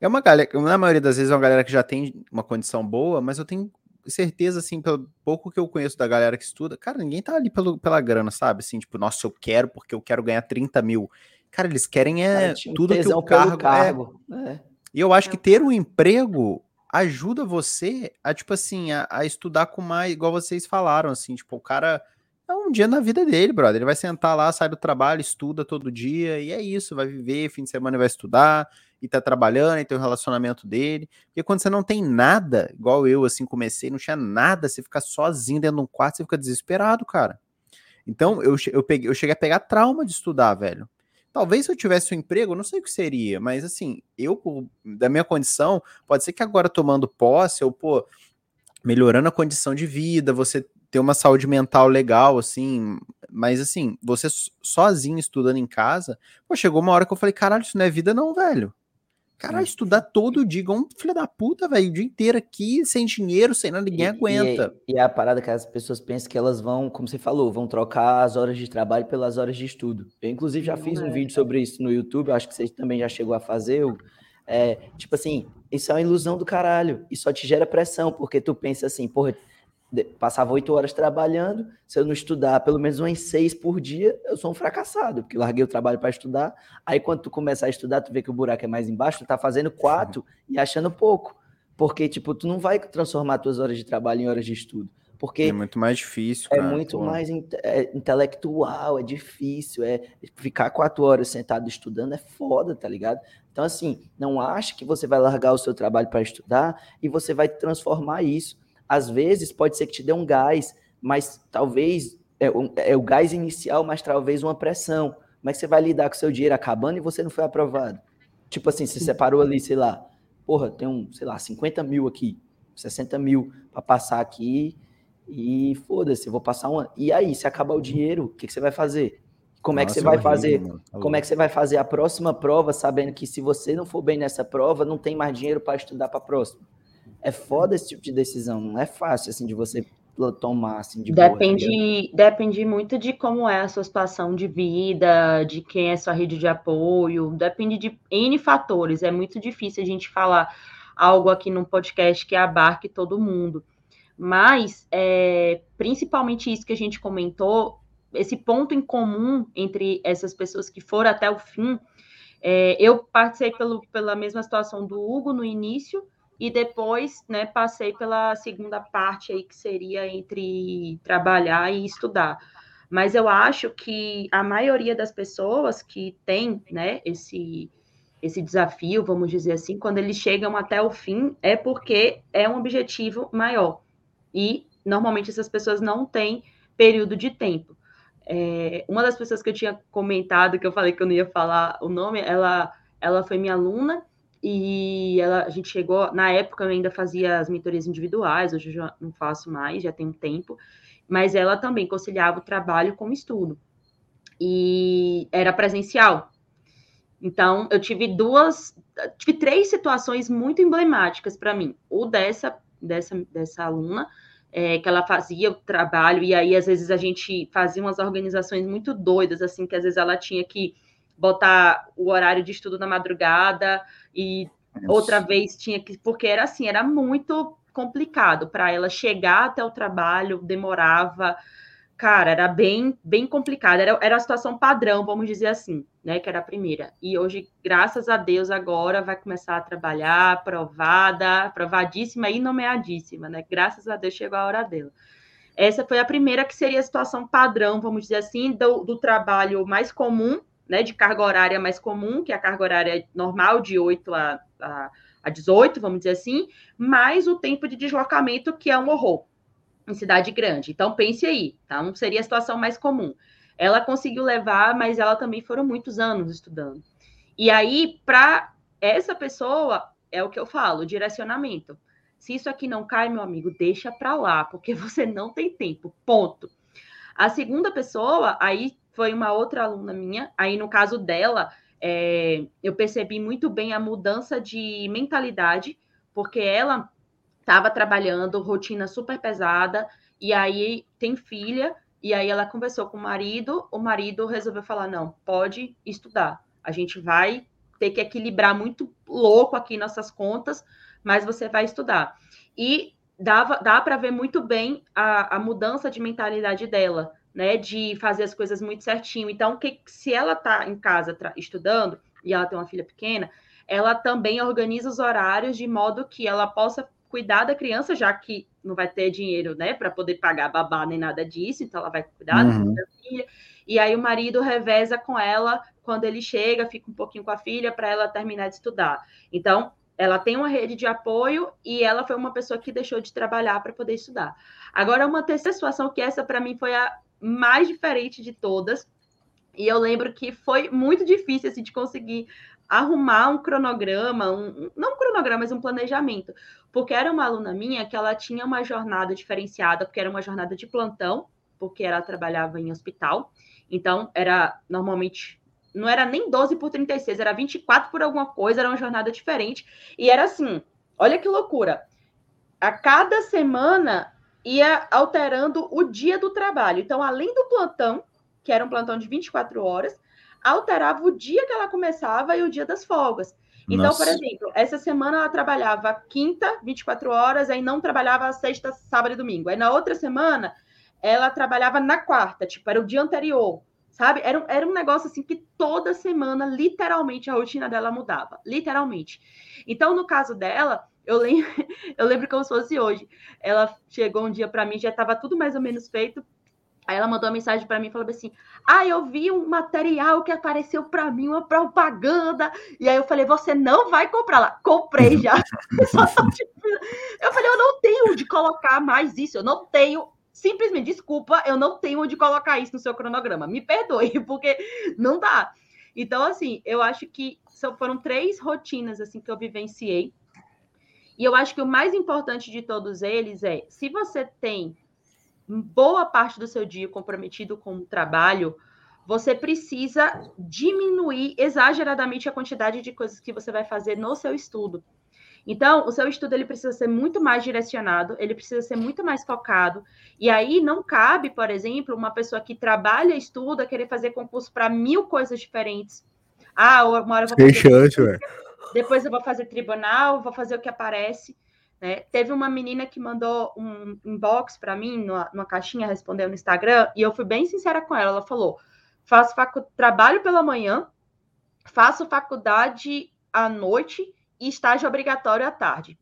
é uma galera, na maioria das vezes é uma galera que já tem uma condição boa, mas eu tenho certeza, assim, pelo pouco que eu conheço da galera que estuda, cara, ninguém tá ali pelo, pela grana, sabe? Assim, tipo, nossa, eu quero porque eu quero ganhar 30 mil. Cara, eles querem é cara, tudo que o cargo, cargo. É. é. E eu acho que ter um emprego ajuda você a, tipo assim, a, a, estudar com mais, igual vocês falaram, assim, tipo, o cara é um dia na vida dele, brother. Ele vai sentar lá, sai do trabalho, estuda todo dia, e é isso, vai viver, fim de semana vai estudar, e tá trabalhando, e tem o relacionamento dele. Porque quando você não tem nada, igual eu, assim, comecei, não tinha nada, você fica sozinho dentro de um quarto, você fica desesperado, cara. Então, eu, eu, peguei, eu cheguei a pegar trauma de estudar, velho. Talvez se eu tivesse um emprego, não sei o que seria, mas assim, eu, da minha condição, pode ser que agora tomando posse, eu, pô, melhorando a condição de vida, você ter uma saúde mental legal, assim, mas assim, você sozinho estudando em casa, pô, chegou uma hora que eu falei, caralho, isso não é vida não, velho. Caralho, estudar todo dia, igual um filho da puta, velho, o dia inteiro aqui, sem dinheiro, sem nada, ninguém e, aguenta. E, e, é a parada que as pessoas pensam que elas vão, como você falou, vão trocar as horas de trabalho pelas horas de estudo. Eu, inclusive, já fiz é. um vídeo sobre isso no YouTube, acho que você também já chegou a fazer. É, tipo assim, isso é uma ilusão do caralho, e só te gera pressão, porque tu pensa assim, porra, passava oito horas trabalhando, se eu não estudar pelo menos umas seis por dia, eu sou um fracassado, porque larguei o trabalho para estudar. Aí quando tu começar a estudar, tu vê que o buraco é mais embaixo, tu tá fazendo quatro e achando pouco. Porque, tipo, tu não vai transformar tuas horas de trabalho em horas de estudo. Porque é muito mais difícil, é cara. É muito mais é intelectual, é difícil, é ficar quatro horas sentado estudando é foda, tá ligado? Então, assim, não acha que você vai largar o seu trabalho para estudar e você vai transformar isso às vezes pode ser que te dê um gás, mas talvez é, um, é o gás inicial, mas talvez uma pressão. Como é que você vai lidar com seu dinheiro acabando e você não foi aprovado? Tipo assim, você separou ali, sei lá, porra, tem um, sei lá, 50 mil aqui, 60 mil para passar aqui e foda-se, eu vou passar um ano. E aí, se acabar o dinheiro, o que, que você vai fazer? Como Nossa, é que você vai fazer? Tá como é que você vai fazer a próxima prova, sabendo que se você não for bem nessa prova, não tem mais dinheiro para estudar para a próxima? É foda esse tipo de decisão, não é fácil assim de você tomar assim de depende boa, tá depende muito de como é a sua situação de vida de quem é sua rede de apoio depende de n fatores. É muito difícil a gente falar algo aqui num podcast que abarque todo mundo. Mas é, principalmente isso que a gente comentou esse ponto em comum entre essas pessoas que foram até o fim é, eu passei pelo, pela mesma situação do Hugo no início e depois, né, passei pela segunda parte aí, que seria entre trabalhar e estudar. Mas eu acho que a maioria das pessoas que tem, né, esse, esse desafio, vamos dizer assim, quando eles chegam até o fim, é porque é um objetivo maior. E, normalmente, essas pessoas não têm período de tempo. É, uma das pessoas que eu tinha comentado, que eu falei que eu não ia falar o nome, ela, ela foi minha aluna, e ela, a gente chegou, na época eu ainda fazia as mentorias individuais, hoje eu já não faço mais, já tem um tempo, mas ela também conciliava o trabalho com o estudo. E era presencial. Então, eu tive duas, tive três situações muito emblemáticas para mim. O dessa, dessa, dessa aluna, é, que ela fazia o trabalho, e aí às vezes a gente fazia umas organizações muito doidas, assim, que às vezes ela tinha que botar o horário de estudo na madrugada e Nossa. outra vez tinha que porque era assim, era muito complicado para ela chegar até o trabalho, demorava, cara, era bem bem complicado, era, era a situação padrão, vamos dizer assim, né, que era a primeira. E hoje, graças a Deus, agora vai começar a trabalhar, aprovada, aprovadíssima e nomeadíssima, né? Graças a Deus chegou a hora dela. Essa foi a primeira que seria a situação padrão, vamos dizer assim, do, do trabalho mais comum, né, de carga horária mais comum, que é a carga horária normal, de 8 a, a, a 18, vamos dizer assim, mais o tempo de deslocamento, que é um horror em cidade grande. Então, pense aí, tá? Não seria a situação mais comum. Ela conseguiu levar, mas ela também foram muitos anos estudando. E aí, para essa pessoa, é o que eu falo, direcionamento. Se isso aqui não cai, meu amigo, deixa para lá, porque você não tem tempo. Ponto. A segunda pessoa, aí foi uma outra aluna minha. Aí, no caso dela, é, eu percebi muito bem a mudança de mentalidade, porque ela estava trabalhando, rotina super pesada, e aí tem filha, e aí ela conversou com o marido, o marido resolveu falar: não, pode estudar. A gente vai ter que equilibrar muito louco aqui nossas contas, mas você vai estudar. E dava, dá para ver muito bem a, a mudança de mentalidade dela né, de fazer as coisas muito certinho. Então, que, se ela está em casa estudando e ela tem uma filha pequena, ela também organiza os horários de modo que ela possa cuidar da criança, já que não vai ter dinheiro, né, para poder pagar babá nem nada disso, então ela vai cuidar uhum. da filha. e aí o marido reveza com ela quando ele chega, fica um pouquinho com a filha para ela terminar de estudar. Então, ela tem uma rede de apoio e ela foi uma pessoa que deixou de trabalhar para poder estudar. Agora, uma terceira situação que essa para mim foi a mais diferente de todas, e eu lembro que foi muito difícil assim, de conseguir arrumar um cronograma, um, não um cronograma, mas um planejamento, porque era uma aluna minha que ela tinha uma jornada diferenciada, porque era uma jornada de plantão, porque ela trabalhava em hospital, então era normalmente não era nem 12 por 36, era 24 por alguma coisa, era uma jornada diferente. E era assim: olha que loucura. A cada semana ia alterando o dia do trabalho. Então, além do plantão, que era um plantão de 24 horas, alterava o dia que ela começava e o dia das folgas. Então, Nossa. por exemplo, essa semana ela trabalhava quinta, 24 horas, aí não trabalhava sexta, sábado e domingo. Aí na outra semana, ela trabalhava na quarta, tipo, era o dia anterior sabe? Era, era um negócio assim que toda semana, literalmente, a rotina dela mudava, literalmente. Então, no caso dela, eu lembro, eu lembro como se fosse hoje. Ela chegou um dia para mim, já estava tudo mais ou menos feito. Aí ela mandou uma mensagem para mim falando assim: Ah, eu vi um material que apareceu para mim, uma propaganda. E aí eu falei: Você não vai comprar lá? Comprei já. eu falei: Eu não tenho de colocar mais isso, eu não tenho simplesmente, desculpa, eu não tenho onde colocar isso no seu cronograma. Me perdoe, porque não dá. Então, assim, eu acho que foram três rotinas assim que eu vivenciei. E eu acho que o mais importante de todos eles é, se você tem boa parte do seu dia comprometido com o trabalho, você precisa diminuir exageradamente a quantidade de coisas que você vai fazer no seu estudo. Então, o seu estudo ele precisa ser muito mais direcionado, ele precisa ser muito mais focado. E aí não cabe, por exemplo, uma pessoa que trabalha e estuda querer fazer concurso para mil coisas diferentes. Ah, uma hora eu vou fazer chance, depois eu vou fazer tribunal, vou fazer o que aparece. Né? Teve uma menina que mandou um inbox para mim, numa, numa caixinha, respondeu no Instagram, e eu fui bem sincera com ela. Ela falou: faço facu... trabalho pela manhã, faço faculdade à noite e estágio obrigatório à tarde.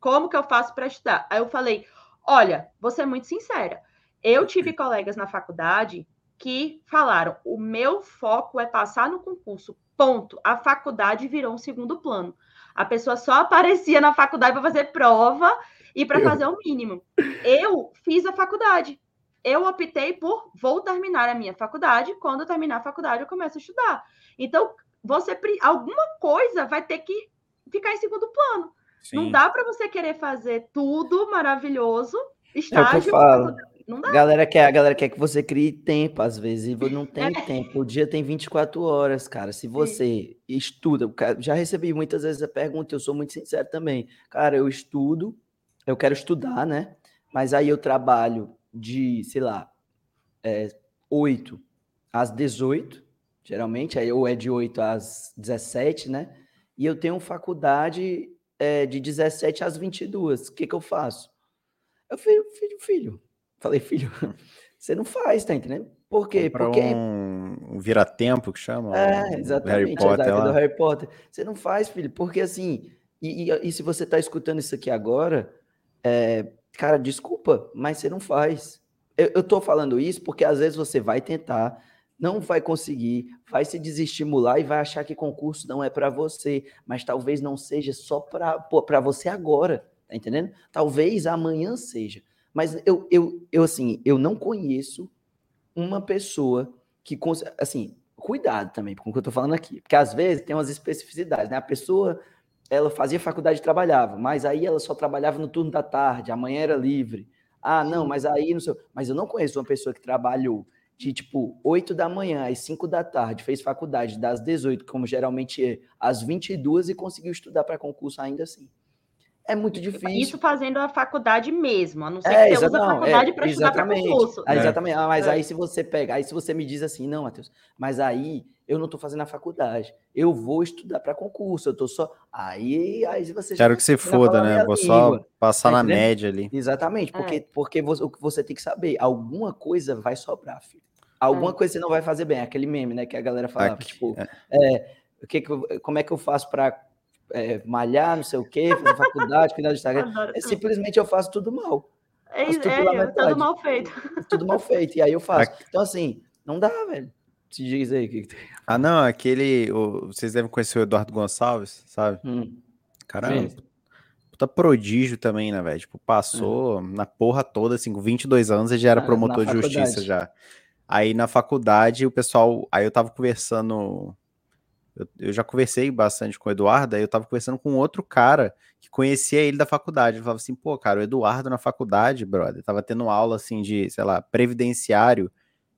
Como que eu faço para estudar? Aí eu falei: olha, vou ser muito sincera. Eu tive colegas na faculdade que falaram: o meu foco é passar no concurso. Ponto. A faculdade virou um segundo plano. A pessoa só aparecia na faculdade para fazer prova e para fazer o mínimo. Eu fiz a faculdade. Eu optei por vou terminar a minha faculdade. Quando eu terminar a faculdade, eu começo a estudar. Então, você alguma coisa vai ter que ficar em segundo plano. Sim. Não dá para você querer fazer tudo maravilhoso, estágio. É Não dá. Galera quer, a galera quer que você crie tempo, às vezes, e não tem é. tempo. O dia tem 24 horas, cara. Se você Sim. estuda, já recebi muitas vezes a pergunta, eu sou muito sincero também. Cara, eu estudo, eu quero estudar, né? Mas aí eu trabalho de, sei lá, é, 8 às 18, geralmente, aí ou é de 8 às 17, né? e eu tenho faculdade é, de 17 às 22. O que, que eu faço? Eu falei, filho, filho. Falei, filho, você não faz, tá entendendo? Por quê? Porque um, um vira-tempo que chama? É, exatamente. Harry Potter, do Harry Potter. Você não faz, filho, porque assim, e, e, e se você tá escutando isso aqui agora, é, cara, desculpa, mas você não faz. Eu, eu tô falando isso porque às vezes você vai tentar, não vai conseguir, vai se desestimular e vai achar que concurso não é para você, mas talvez não seja só para você agora, tá entendendo? Talvez amanhã seja. Mas eu, eu, eu, assim, eu não conheço uma pessoa que, assim, cuidado também com o que eu tô falando aqui, porque às vezes tem umas especificidades, né? A pessoa, ela fazia faculdade e trabalhava, mas aí ela só trabalhava no turno da tarde, amanhã era livre. Ah, não, mas aí não sei. Mas eu não conheço uma pessoa que trabalhou de tipo 8 da manhã às 5 da tarde, fez faculdade das 18, como geralmente é, às 22 e conseguiu estudar para concurso ainda assim. É muito difícil. Isso fazendo a faculdade mesmo, a não ser é, que você use a faculdade é, para estudar para concurso. É. Exatamente. Ah, mas é. aí se você pega, aí se você me diz assim, não, Matheus, mas aí eu não estou fazendo a faculdade, eu vou estudar para concurso, eu estou só. Aí, aí você Quero que você foda, né? Vou só passar tá na média ali. Exatamente, porque, é. porque você, o que você tem que saber, alguma coisa vai sobrar, filho. Alguma é. coisa você não vai fazer bem, aquele meme, né, que a galera falava, Aqui, tipo, é. é. o que, como é que eu faço para é, malhar, não sei o quê, fazer faculdade, cuidar do Instagram? É, simplesmente eu faço tudo mal. É, tudo, é, tudo mal feito. Tudo mal feito, e aí eu faço. Aqui. Então, assim, Não dá, velho. Te diz aí. Que... Ah, não, aquele. O, vocês devem conhecer o Eduardo Gonçalves, sabe? Hum. Caramba. Puta prodígio também, né, velho? Tipo, passou uhum. na porra toda, assim, com 22 anos ele já era ah, promotor de justiça já. Aí na faculdade o pessoal. Aí eu tava conversando. Eu, eu, já conversei bastante com o Eduardo, aí eu tava conversando com outro cara que conhecia ele da faculdade. Ele falava assim, pô, cara, o Eduardo na faculdade, brother, tava tendo aula assim de, sei lá, previdenciário.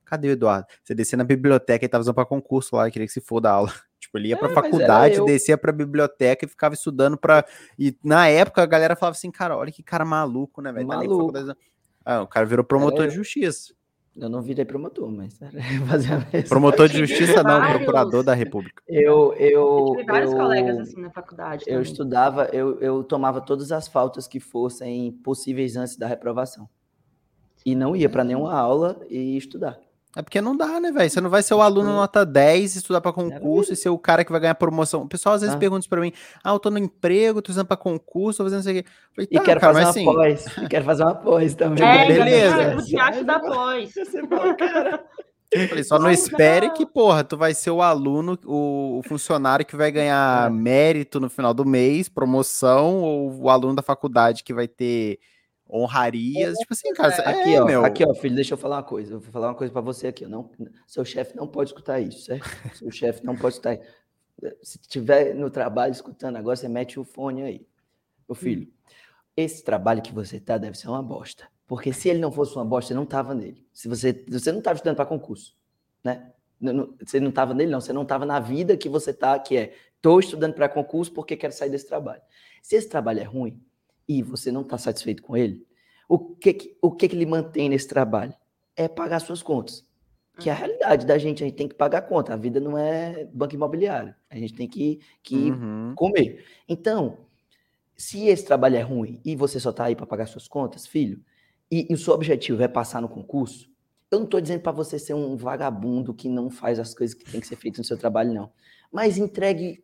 Cadê o Eduardo? Você descia na biblioteca e tava fazendo pra concurso lá, queria que se for da aula. Tipo, ele ia pra é, faculdade, descia pra biblioteca e ficava estudando pra. E na época a galera falava assim, cara, olha que cara maluco, né, velho? Maluco. Tá ah, o cara virou promotor de justiça. Eu não virei promotor, mas promotor de justiça não, vários... procurador da República. Eu eu eu vários eu, colegas assim na faculdade. Eu também. estudava, eu, eu tomava todas as faltas que fossem possíveis antes da reprovação. E não ia para nenhuma aula e estudar. É porque não dá, né, velho? Você não vai ser o aluno nota 10, estudar para concurso e ser o cara que vai ganhar promoção. O pessoal às vezes ah. pergunta isso pra mim: ah, eu tô no emprego, tô usando para concurso, tô fazendo isso aqui. Falei, tá, e quero cara, fazer uma assim... pós. E quero fazer uma pós também. É, beleza. O teatro da pós. Falei, só não espere que, porra, tu vai ser o aluno, o, o funcionário que vai ganhar é. mérito no final do mês, promoção, ou o aluno da faculdade que vai ter honrarias, é, tipo assim, cara. É, aqui, ó, meu... aqui, ó, filho, deixa eu falar uma coisa. Eu vou falar uma coisa para você aqui. Não, seu chefe não pode escutar isso, certo? seu chefe não pode escutar. Se estiver no trabalho escutando agora, você mete o fone aí. Meu hum. filho, esse trabalho que você tá deve ser uma bosta. Porque se ele não fosse uma bosta, você não tava nele. Se você, você não estava estudando para concurso, né? Você não estava nele, não. Você não estava na vida que você tá, que é, estou estudando para concurso porque quero sair desse trabalho. Se esse trabalho é ruim, e você não está satisfeito com ele, o que, que, o que, que ele mantém nesse trabalho? É pagar suas contas. Que é a uhum. realidade da gente, a gente tem que pagar a conta. A vida não é banco imobiliário. A gente tem que, que uhum. comer. Então, se esse trabalho é ruim e você só está aí para pagar suas contas, filho, e, e, o seu objetivo é passar no concurso, eu não estou dizendo para você ser um vagabundo que não faz as coisas que tem que ser feitas no seu trabalho, não. Mas entregue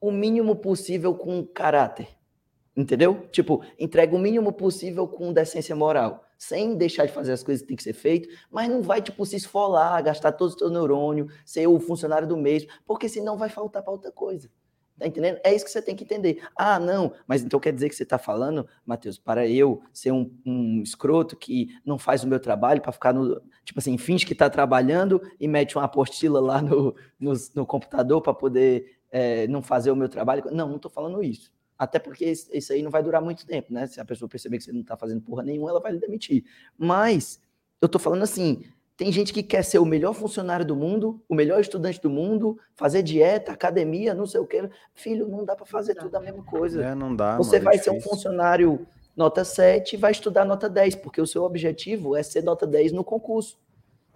o mínimo possível com caráter. Entendeu? Tipo, entrega o mínimo possível com decência moral, sem deixar de fazer as coisas que tem que ser feito, mas não vai, tipo, se esfolar, gastar todo o seu neurônio, ser o funcionário do mês, porque senão vai faltar para outra coisa. Tá entendendo? É isso que você tem que entender. Ah, não, mas então quer dizer que você está falando, Matheus, para eu ser um, um, escroto que não faz o meu trabalho para ficar no. Tipo assim, finge que está trabalhando e mete uma apostila lá no, no, no computador para poder é, não fazer o meu trabalho. Não, não estou falando isso. Até porque isso aí não vai durar muito tempo, né? Se a pessoa perceber que você não está fazendo porra nenhuma, ela vai lhe demitir. Mas eu tô falando assim, tem gente que quer ser o melhor funcionário do mundo, o melhor estudante do mundo, fazer dieta, academia, não sei o que. Filho, não dá para fazer tudo a mesma coisa. É, não dá. Você mano, é vai é ser um funcionário nota 7 e vai estudar nota 10, porque o seu objetivo é ser nota 10 no concurso.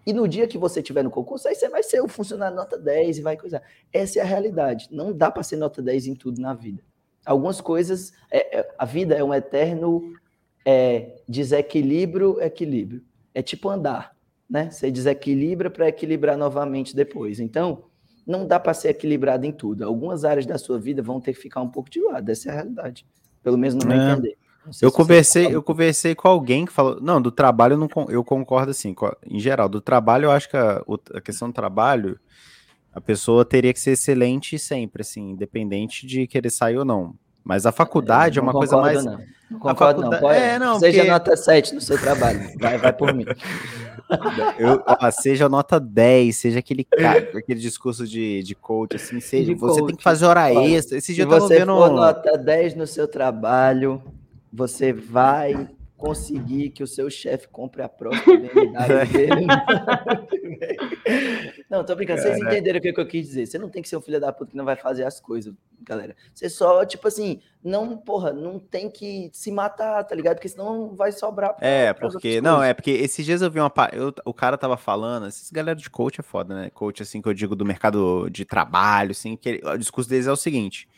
E no dia que você tiver no concurso, aí você vai ser o funcionário nota 10 e vai coisar. Essa é a realidade. Não dá para ser nota 10 em tudo na vida algumas coisas. É, é, a vida é um eterno é, desequilíbrio, equilíbrio. É tipo andar, né? Você desequilibra para equilibrar novamente depois. Então, não dá para ser equilibrado em tudo. Algumas áreas da sua vida vão ter que ficar um pouco de lado. Essa é a realidade. Pelo menos não vai é. entender. eu conversei, eu conversei com alguém que falou, não, do trabalho eu, não, eu concordo assim, em geral, do trabalho eu acho que a, a questão do trabalho a pessoa teria que ser excelente sempre, assim, independente de querer sair ou não. Mas a faculdade é uma coisa mais. Não, não concordo, faculdade... não. É, não. Seja porque... nota 7 no seu trabalho. Vai, vai por mim. Eu, ó, seja nota 10, seja aquele, aquele discurso de, de coach, assim, seja. De você coach. tem que fazer hora extra. Esse dia Se você vendo... for nota 10 no seu trabalho, você vai conseguir que o seu chefe compre a própria BMW dele. não, tô brincando. Vocês entenderam o que eu quis dizer. Você não tem que ser um filho da puta que não vai fazer as coisas, galera. Você só, tipo assim, não, porra, não tem que se matar, tá ligado? Porque senão vai sobrar. Pra, é, porque, não, é porque esses dias eu vi uma. Eu, o cara tava falando, esses galera de coach é foda, né? Coach, assim, que eu digo do mercado de trabalho, assim, que o discurso deles é o seguinte.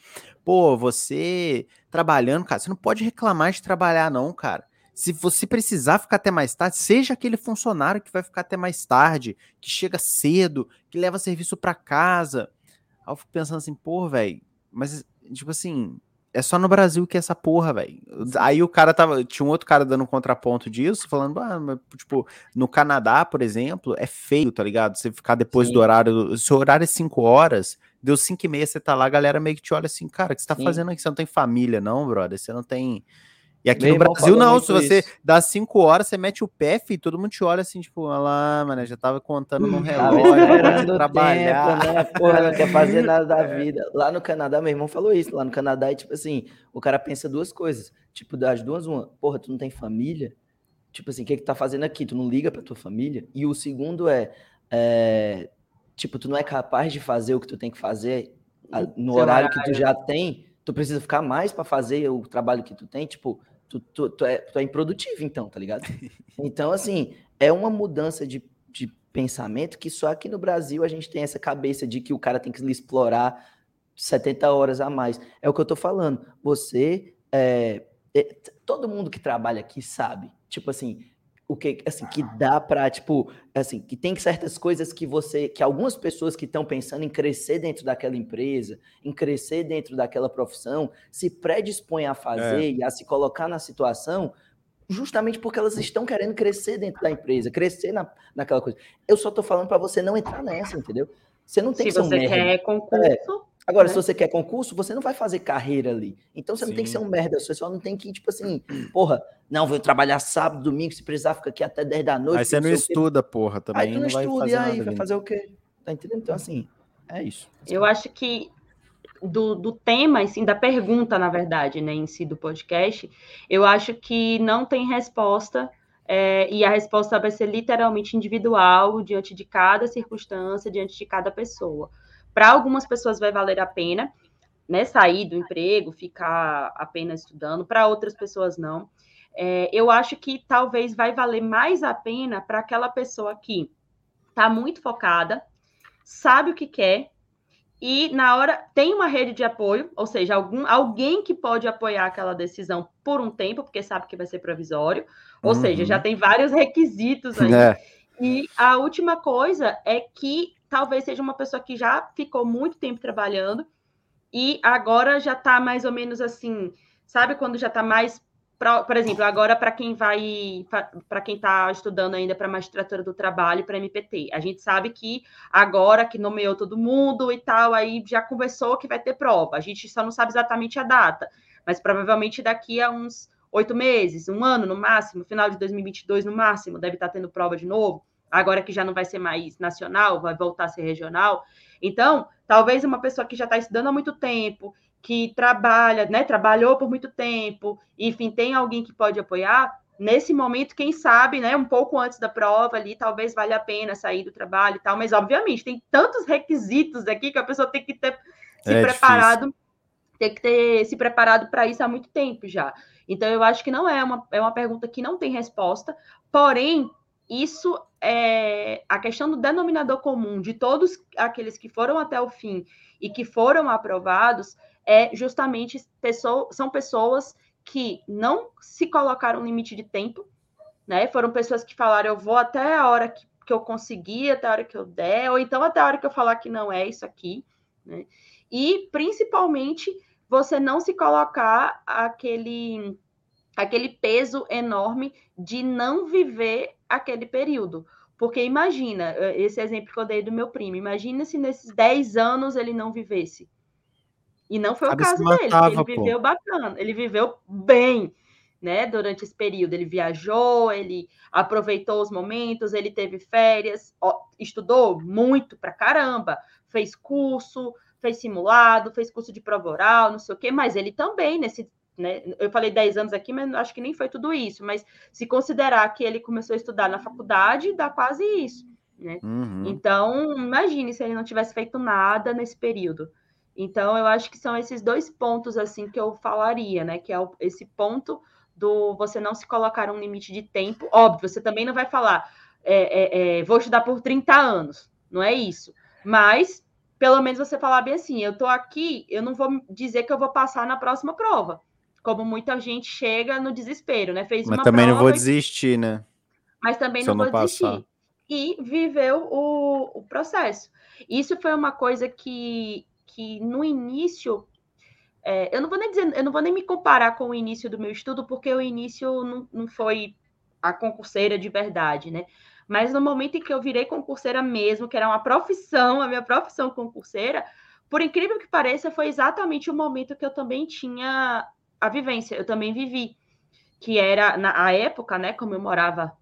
Pô, você trabalhando, cara, você não pode reclamar de trabalhar, não, cara se você precisar ficar até mais tarde, seja aquele funcionário que vai ficar até mais tarde, que chega cedo, que leva serviço para casa. Aí eu fico pensando assim, pô, velho, mas tipo assim, é só no Brasil que é essa porra, velho. Aí o cara tava. Tinha um outro cara dando um contraponto disso, falando, ah, mas, tipo, no Canadá, por exemplo, é feio, tá ligado? Você ficar depois Sim. do horário. Se o horário é 5 horas, deu 5 e meia, você tá lá, a galera meio que te olha assim, cara, o que você tá Sim. fazendo aqui? Você não tem família, não, brother? Você não tem. E aqui Meu no Brasil, não, se você isso. dá cinco horas, você mete o pé, e todo mundo te olha assim, tipo, olha lá, mano, já tava contando no relógio, trabalhar. Tempo, né? Porra, não quer fazer nada da vida. Lá no Canadá, meu irmão falou isso, lá no Canadá é tipo assim, o cara pensa duas coisas, tipo, das duas, uma, porra, tu não tem família? Tipo assim, o que que tu tá fazendo aqui? Tu não liga pra tua família? E o segundo é, é tipo, tu não é capaz de fazer o que tu tem que fazer no horário, horário que tu já tem, tu precisa ficar mais para fazer o trabalho que tu tem, tipo, tu, tu, tu, é, tu é improdutivo, então, tá ligado? Então, assim, é uma mudança de, de pensamento que só aqui no Brasil a gente tem essa cabeça de que o cara tem que explorar 70 horas a mais. É o que eu tô falando. Você, é, é, todo mundo que trabalha aqui sabe. Tipo assim, o que assim que dá para tipo assim que tem certas coisas que você que algumas pessoas que estão pensando em crescer dentro daquela empresa em crescer dentro daquela profissão se predispõem a fazer é. e a se colocar na situação justamente porque elas estão querendo crescer dentro da empresa crescer na, naquela coisa eu só tô falando para você não entrar nessa entendeu você não tem se que ser um você quer concurso é. Agora, né? se você quer concurso, você não vai fazer carreira ali. Então você Sim. não tem que ser um merda, você só não tem que, tipo assim, porra, não, vou trabalhar sábado, domingo, se precisar, fica aqui até 10 da noite. Aí você não estuda, porra, também. Aí tu não, não estuda, e aí vai fazer o quê? Tá entendendo? Então, assim, é isso. Eu acho que do, do tema, assim, da pergunta, na verdade, né, em si do podcast, eu acho que não tem resposta. É, e a resposta vai ser literalmente individual, diante de cada circunstância, diante de cada pessoa. Para algumas pessoas vai valer a pena, né, sair do emprego, ficar apenas estudando, para outras pessoas não. É, eu acho que talvez vai valer mais a pena para aquela pessoa que está muito focada, sabe o que quer e na hora tem uma rede de apoio, ou seja, algum, alguém que pode apoiar aquela decisão por um tempo, porque sabe que vai ser provisório, ou uhum. seja, já tem vários requisitos aí. É. E a última coisa é que talvez seja uma pessoa que já ficou muito tempo trabalhando e agora já está mais ou menos assim, sabe quando já está mais por exemplo, agora para quem vai, para quem está estudando ainda para magistratura do trabalho, para MPT, a gente sabe que agora que nomeou todo mundo e tal, aí já conversou que vai ter prova. A gente só não sabe exatamente a data, mas provavelmente daqui a uns oito meses, um ano no máximo, final de 2022 no máximo, deve estar tá tendo prova de novo agora que já não vai ser mais nacional, vai voltar a ser regional. Então, talvez uma pessoa que já está estudando há muito tempo, que trabalha, né, trabalhou por muito tempo, enfim, tem alguém que pode apoiar, nesse momento, quem sabe, né, um pouco antes da prova ali, talvez valha a pena sair do trabalho e tal, mas obviamente tem tantos requisitos aqui que a pessoa tem que ter se é preparado, difícil. tem que ter se preparado para isso há muito tempo já. Então eu acho que não é uma, é uma pergunta que não tem resposta, porém isso é a questão do denominador comum de todos aqueles que foram até o fim e que foram aprovados é justamente pessoa, são pessoas que não se colocaram limite de tempo, né? Foram pessoas que falaram, eu vou até a hora que, que eu conseguir, até a hora que eu der, ou então até a hora que eu falar que não é isso aqui, né? E principalmente você não se colocar aquele aquele peso enorme de não viver aquele período. Porque imagina, eh, esse exemplo que eu dei do meu primo, imagina se nesses 10 anos ele não vivesse. E não foi o caso matava, dele, ele viveu pô. bacana, ele viveu bem, né, durante esse período. Ele viajou, ele aproveitou os momentos, ele teve férias, ó, estudou muito pra caramba, fez curso, fez simulado, fez curso de prova oral, não sei o quê, mas ele também, nesse né? Eu falei 10 anos aqui, mas acho que nem foi tudo isso. Mas se considerar que ele começou a estudar na faculdade, dá quase isso. Né? Uhum. Então, imagine se ele não tivesse feito nada nesse período. Então, eu acho que são esses dois pontos assim que eu falaria, né? Que é o, esse ponto do você não se colocar um limite de tempo. Óbvio, você também não vai falar, é, é, é, vou estudar por 30 anos. Não é isso. Mas, pelo menos você falar bem assim, eu tô aqui, eu não vou dizer que eu vou passar na próxima prova como muita gente chega no desespero, né? Fez Mas também não vou desistir, né? Mas também não, não vou passar. desistir. E viveu o, o processo. Isso foi uma coisa que, que no início É, eu não vou nem dizer, eu não vou nem me comparar com o início do meu estudo, porque o início não, não foi a concurseira de verdade, né? Mas no momento em que eu virei concurseira mesmo, que era uma profissão, a minha profissão concurseira, por incrível que pareça, foi exatamente o momento que eu também tinha a vivência, eu também vivi, que era na época, né, como eu morava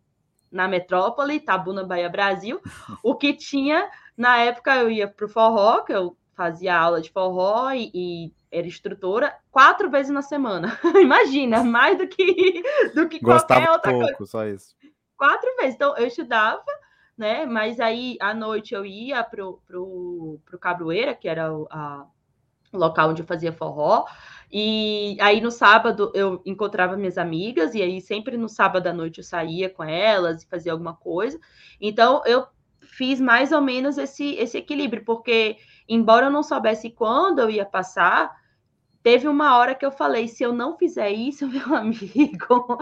na metrópole, Itabuna, Bahia, Brasil, o que tinha, na época eu ia para o forró, que eu fazia aula de forró e, e era instrutora quatro vezes na semana. Imagina, mais do que, do que Gostava qualquer outra pouco, coisa. só isso. Quatro vezes. Então, eu estudava, né? Mas aí, à noite, eu ia pro, pro, pro Cabroeira, que era o, a, o local onde eu fazia forró. E aí, no sábado, eu encontrava minhas amigas. E aí, sempre no sábado à noite, eu saía com elas e fazia alguma coisa. Então, eu fiz mais ou menos esse, esse equilíbrio, porque embora eu não soubesse quando eu ia passar, teve uma hora que eu falei: se eu não fizer isso, meu amigo,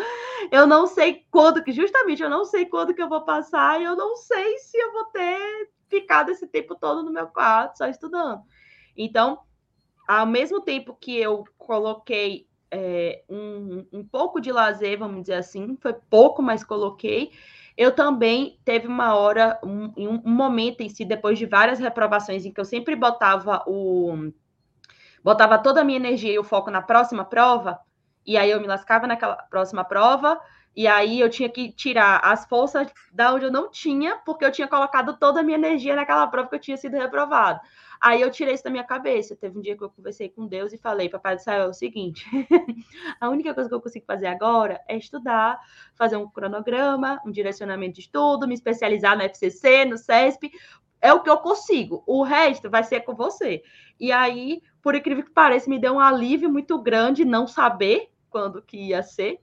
eu não sei quando, justamente eu não sei quando que eu vou passar, e eu não sei se eu vou ter ficado esse tempo todo no meu quarto só estudando. Então, ao mesmo tempo que eu coloquei é, um, um pouco de lazer, vamos dizer assim, foi pouco, mas coloquei eu também teve uma hora, um, um momento em si, depois de várias reprovações, em que eu sempre botava o. botava toda a minha energia e o foco na próxima prova, e aí eu me lascava naquela próxima prova, e aí eu tinha que tirar as forças da onde eu não tinha, porque eu tinha colocado toda a minha energia naquela prova que eu tinha sido reprovado. Aí eu tirei isso da minha cabeça. Teve um dia que eu conversei com Deus e falei, papai do céu, é o seguinte: a única coisa que eu consigo fazer agora é estudar, fazer um cronograma, um direcionamento de estudo, me especializar no FCC, no CESP. É o que eu consigo. O resto vai ser com você. E aí, por incrível que pareça, me deu um alívio muito grande não saber quando que ia ser.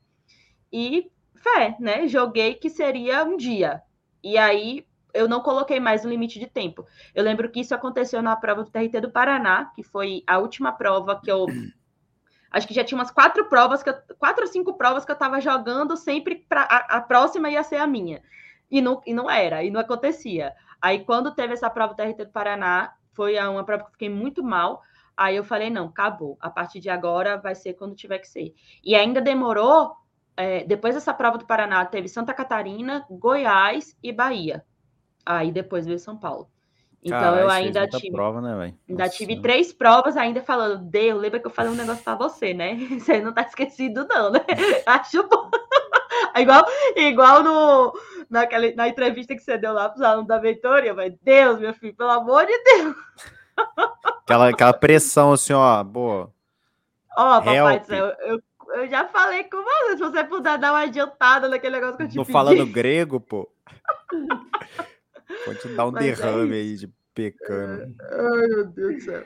E fé, né? Joguei que seria um dia. E aí eu não coloquei mais o limite de tempo. Eu lembro que isso aconteceu na prova do TRT do Paraná, que foi a última prova que eu. Acho que já tinha umas quatro provas, que eu, quatro ou cinco provas que eu estava jogando sempre para a, a, próxima ia ser a minha. E não, e não era, e não acontecia. Aí, quando teve essa prova do TRT do Paraná, foi uma prova que eu fiquei muito mal. Aí eu falei, não, acabou. A partir de agora vai ser quando tiver que ser. E ainda demorou. É, depois dessa prova do Paraná, teve Santa Catarina, Goiás e Bahia. Aí depois veio São Paulo. Então Caralho, eu ainda tive. Prova, né, ainda tive três provas ainda falando, Deus, lembra que eu falei um negócio para você, né? Você não tá esquecido, não, né? Acho bom. igual, igual no, naquela, na entrevista que você deu lá para os alunos da Vitória, mas Deus, meu filho, pelo amor de Deus. Aquela, aquela pressão assim, ó, boa. Ó, oh, papai do céu, eu, eu já falei com você, se você puder dar uma adiantada naquele negócio que eu te Tô pedi. falando grego, pô. Pode dar um Mas é derrame é aí de pecano. Ai, meu Deus do céu.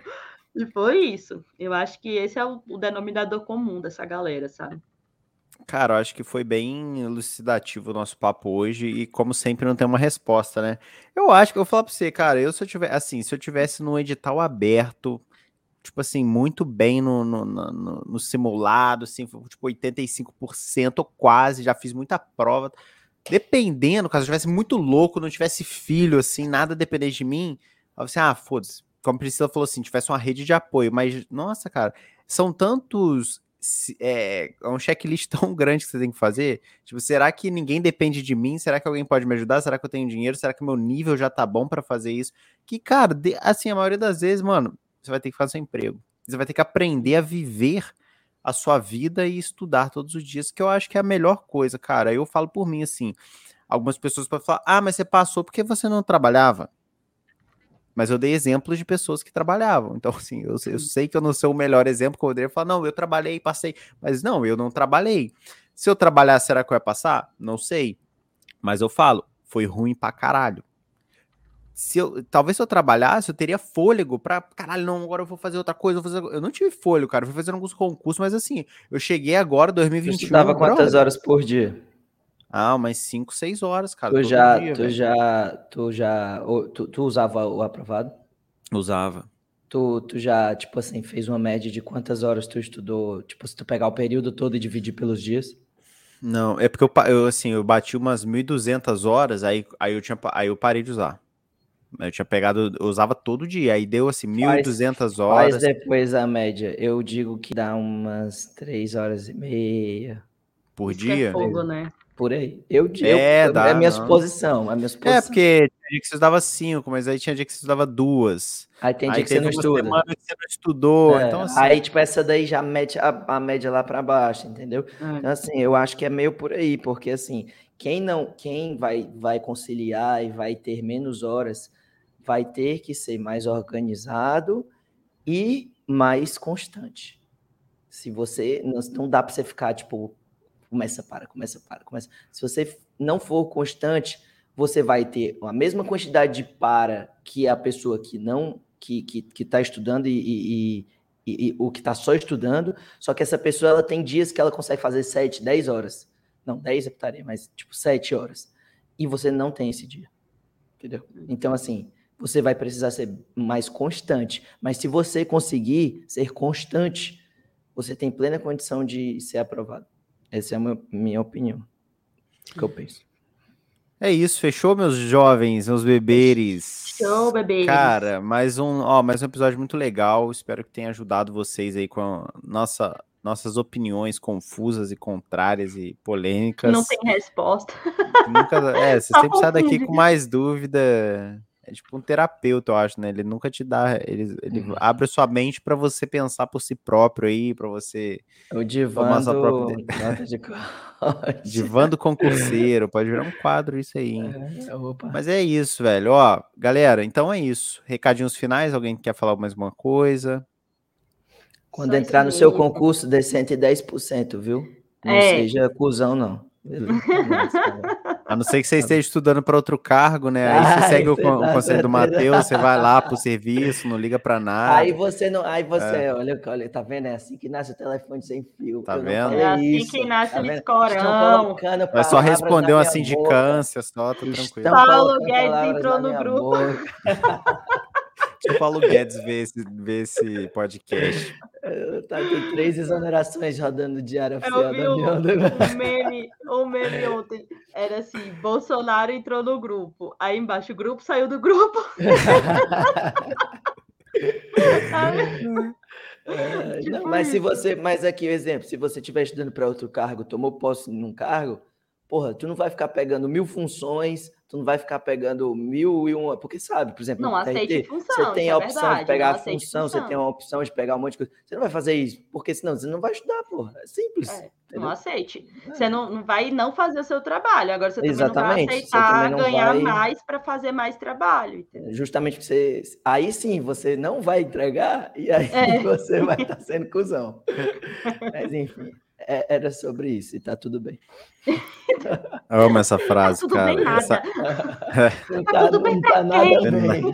E foi isso. Eu acho que esse é o, o denominador comum dessa galera, sabe? Cara, eu acho que foi bem elucidativo o nosso papo hoje e, como sempre, não tem uma resposta, né? Eu acho que eu vou falar pra você, cara, eu se eu tivesse, assim, se eu tivesse num edital aberto, tipo assim, muito bem no, no, no, no simulado, assim, tipo 85% ou quase, já fiz muita prova, dependendo, caso eu tivesse muito louco, não tivesse filho, assim, nada dependente de mim, aí você, ah, foda-se. Como a Priscila falou assim, tivesse uma rede de apoio, mas, nossa, cara, são tantos. É, é um checklist tão grande que você tem que fazer. Tipo, será que ninguém depende de mim? Será que alguém pode me ajudar? Será que eu tenho dinheiro? Será que meu nível já tá bom para fazer isso? Que, cara, assim, a maioria das vezes, mano, você vai ter que fazer seu emprego. Você vai ter que aprender a viver a sua vida e estudar todos os dias, que eu acho que é a melhor coisa, cara. Eu falo por mim assim. Algumas pessoas podem falar: "Ah, mas você passou porque você não trabalhava". Mas eu dei exemplos de pessoas que trabalhavam. Então, assim, eu, eu sei que eu não sou o melhor exemplo que eu poderia falar, não, eu trabalhei passei. Mas não, eu não trabalhei. Se eu trabalhar, será que eu ia passar? Não sei. Mas eu falo, foi ruim pra caralho se eu, talvez se eu trabalhasse, eu teria fôlego para caralho, não, agora eu vou fazer outra coisa, fazer, eu não tive fôlego, cara, eu fui fazendo alguns concursos, mas assim, eu cheguei agora 2021. Você estudava quantas horas por dia? Ah, umas 5, 6 horas, cara. Tu já, dia, tu velho. já, tu já, tu, tu usava o aprovado? Usava. Tu, tu já, tipo assim, fez uma média de quantas horas tu estudou? Tipo, se tu pegar o período todo e dividir pelos dias? Não, é porque eu, eu assim, eu bati umas 1.200 horas, aí, aí, eu tinha, aí eu parei de usar. Eu tinha pegado, eu usava todo dia, aí deu assim 1.200 horas. Mas depois a média, eu digo que dá umas 3 horas e meia. Por Isso é dia? É fogo, né? Por aí. Eu digo, é, dá, é a minha não. suposição, a minha suposição. É, porque tinha dia que você estudava 5, mas aí tinha dia que você estudava duas. Aí tem dia aí que você não estuda. Semana que você não estudou, é, então assim... Aí, tipo, essa daí já mete a, a média lá para baixo, entendeu? É. Então, assim, eu acho que é meio por aí, porque, assim, quem não, quem vai, vai conciliar e vai ter menos horas vai ter que ser mais organizado e mais constante. Se você não, dá para você ficar tipo começa para, começa para, começa. Se você não for constante, você vai ter a mesma quantidade de para que a pessoa que não que que está estudando e, e, e, e, o que está só estudando, só que essa pessoa ela tem dias que ela consegue fazer 7, 10 horas. Não, 10 é putaria, mas tipo 7 horas. E você não tem esse dia. Entendeu? Então, assim, você vai precisar ser mais constante. Mas se você conseguir ser constante, você tem plena condição de ser aprovado. Essa é a minha opinião. O que eu penso. É isso, fechou, meus jovens, meus beberes. Fechou, bebês. Cara, mais um, ó, mais um episódio muito legal. Espero que tenha ajudado vocês aí com a nossa, nossas opiniões confusas e contrárias e polêmicas. Não tem resposta. Nunca, é, você sempre sai daqui com mais dúvida é tipo um terapeuta, eu acho, né? Ele nunca te dá, ele, ele uhum. abre a sua mente para você pensar por si próprio aí, para você o divã do... própria... de divã do concurseiro, pode virar um quadro isso aí. É, Mas é isso, velho. Ó, galera, então é isso. Recadinhos finais, alguém quer falar mais uma coisa? Quando Só entrar no seu concurso, dê 110%, viu? Não é. seja cuzão, não. A não ser que você esteja estudando para outro cargo, né? Aí você segue o, tá conselho do Matheus, você vai lá pro serviço, não liga para nada. Aí você não, aí você, é. olha, olha, tá vendo? É assim que nasce o telefone sem fio. Tá vendo? É assim isso, que nasce tá o escorão. É só responder uma sindicância, só, tá tranquilo. Paulo Guedes entrou no grupo. Deixa o Paulo Guedes ver esse, ver esse podcast. Tá, tem três exonerações rodando diário Eu vi o, o, meme, o meme ontem. Era assim: Bolsonaro entrou no grupo. Aí embaixo o grupo saiu do grupo. é, tipo não, mas se você, mas aqui o exemplo, se você estiver estudando para outro cargo, tomou posse num cargo, porra, tu não vai ficar pegando mil funções, tu não vai ficar pegando mil e uma, porque sabe, por exemplo, não aceite função, você tem a é opção verdade, de pegar a função, função, você tem a opção de pegar um monte de coisa. Você não vai fazer isso, porque senão você não vai estudar, porra. É simples. É, não aceite. É. Você não, não vai não fazer o seu trabalho. Agora você Exatamente. também não vai aceitar não ganhar vai... mais para fazer mais trabalho. Entendeu? Justamente você. Aí sim, você não vai entregar e aí é. você vai estar tá sendo cuzão. Mas enfim. É, era sobre isso e tá tudo bem. Eu amo essa frase, tá cara. Bem nada. Essa... Não tá, tá tudo bem não tá nada bem,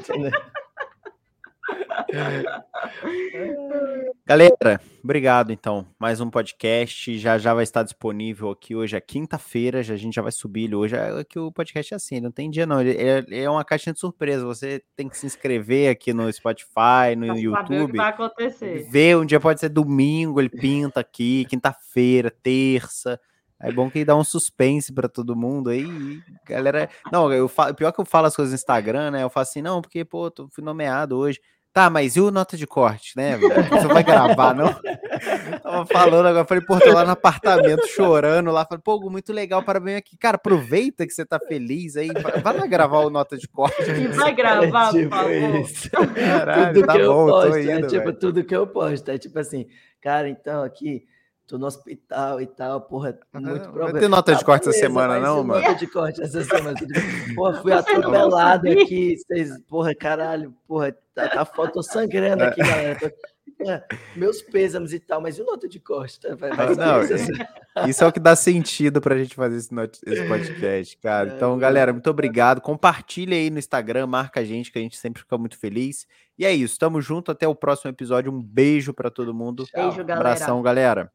Galera, obrigado então. Mais um podcast. Já já vai estar disponível aqui hoje é quinta-feira. Já a gente já vai subir ele hoje. É que o podcast é assim, não tem dia não. Ele é, é uma caixinha de surpresa. Você tem que se inscrever aqui no Spotify, no pra YouTube. o que vai acontecer. Ver um dia pode ser domingo, ele pinta aqui, quinta-feira, terça. É bom que dá um suspense para todo mundo aí. Galera, não, eu falo, pior que eu falo as coisas no Instagram, né? Eu falo assim, não, porque pô, tô, fui nomeado hoje. Tá, mas e o nota de corte, né? Você vai gravar, não? Tava falando agora, falei, pô, tô lá no apartamento chorando lá. Falei, pô, muito legal, parabéns aqui. Cara, aproveita que você tá feliz aí. Vai lá gravar o nota de corte. E vai gravar, é, tipo por favor. Isso. Caralho, tudo tá que bom, eu posto, indo, é tipo tudo que eu posto. É tipo assim, cara, então aqui tô no hospital e tal, porra, muito problema. Vai ter nota de corte essa semana, não, mano? Nota de corte essa semana. porra, fui atropelado aqui, vocês, porra, caralho, porra, tá, tá tô sangrando aqui, galera. Tô, meus pêsames e tal, mas e nota de corte? Tá? Vai, vai não, isso, isso é o que dá sentido pra gente fazer esse, esse podcast, cara. É, então, galera, muito obrigado. Compartilha aí no Instagram, marca a gente, que a gente sempre fica muito feliz. E é isso, tamo junto, até o próximo episódio. Um beijo para todo mundo. Beijo, galera. Abração, galera.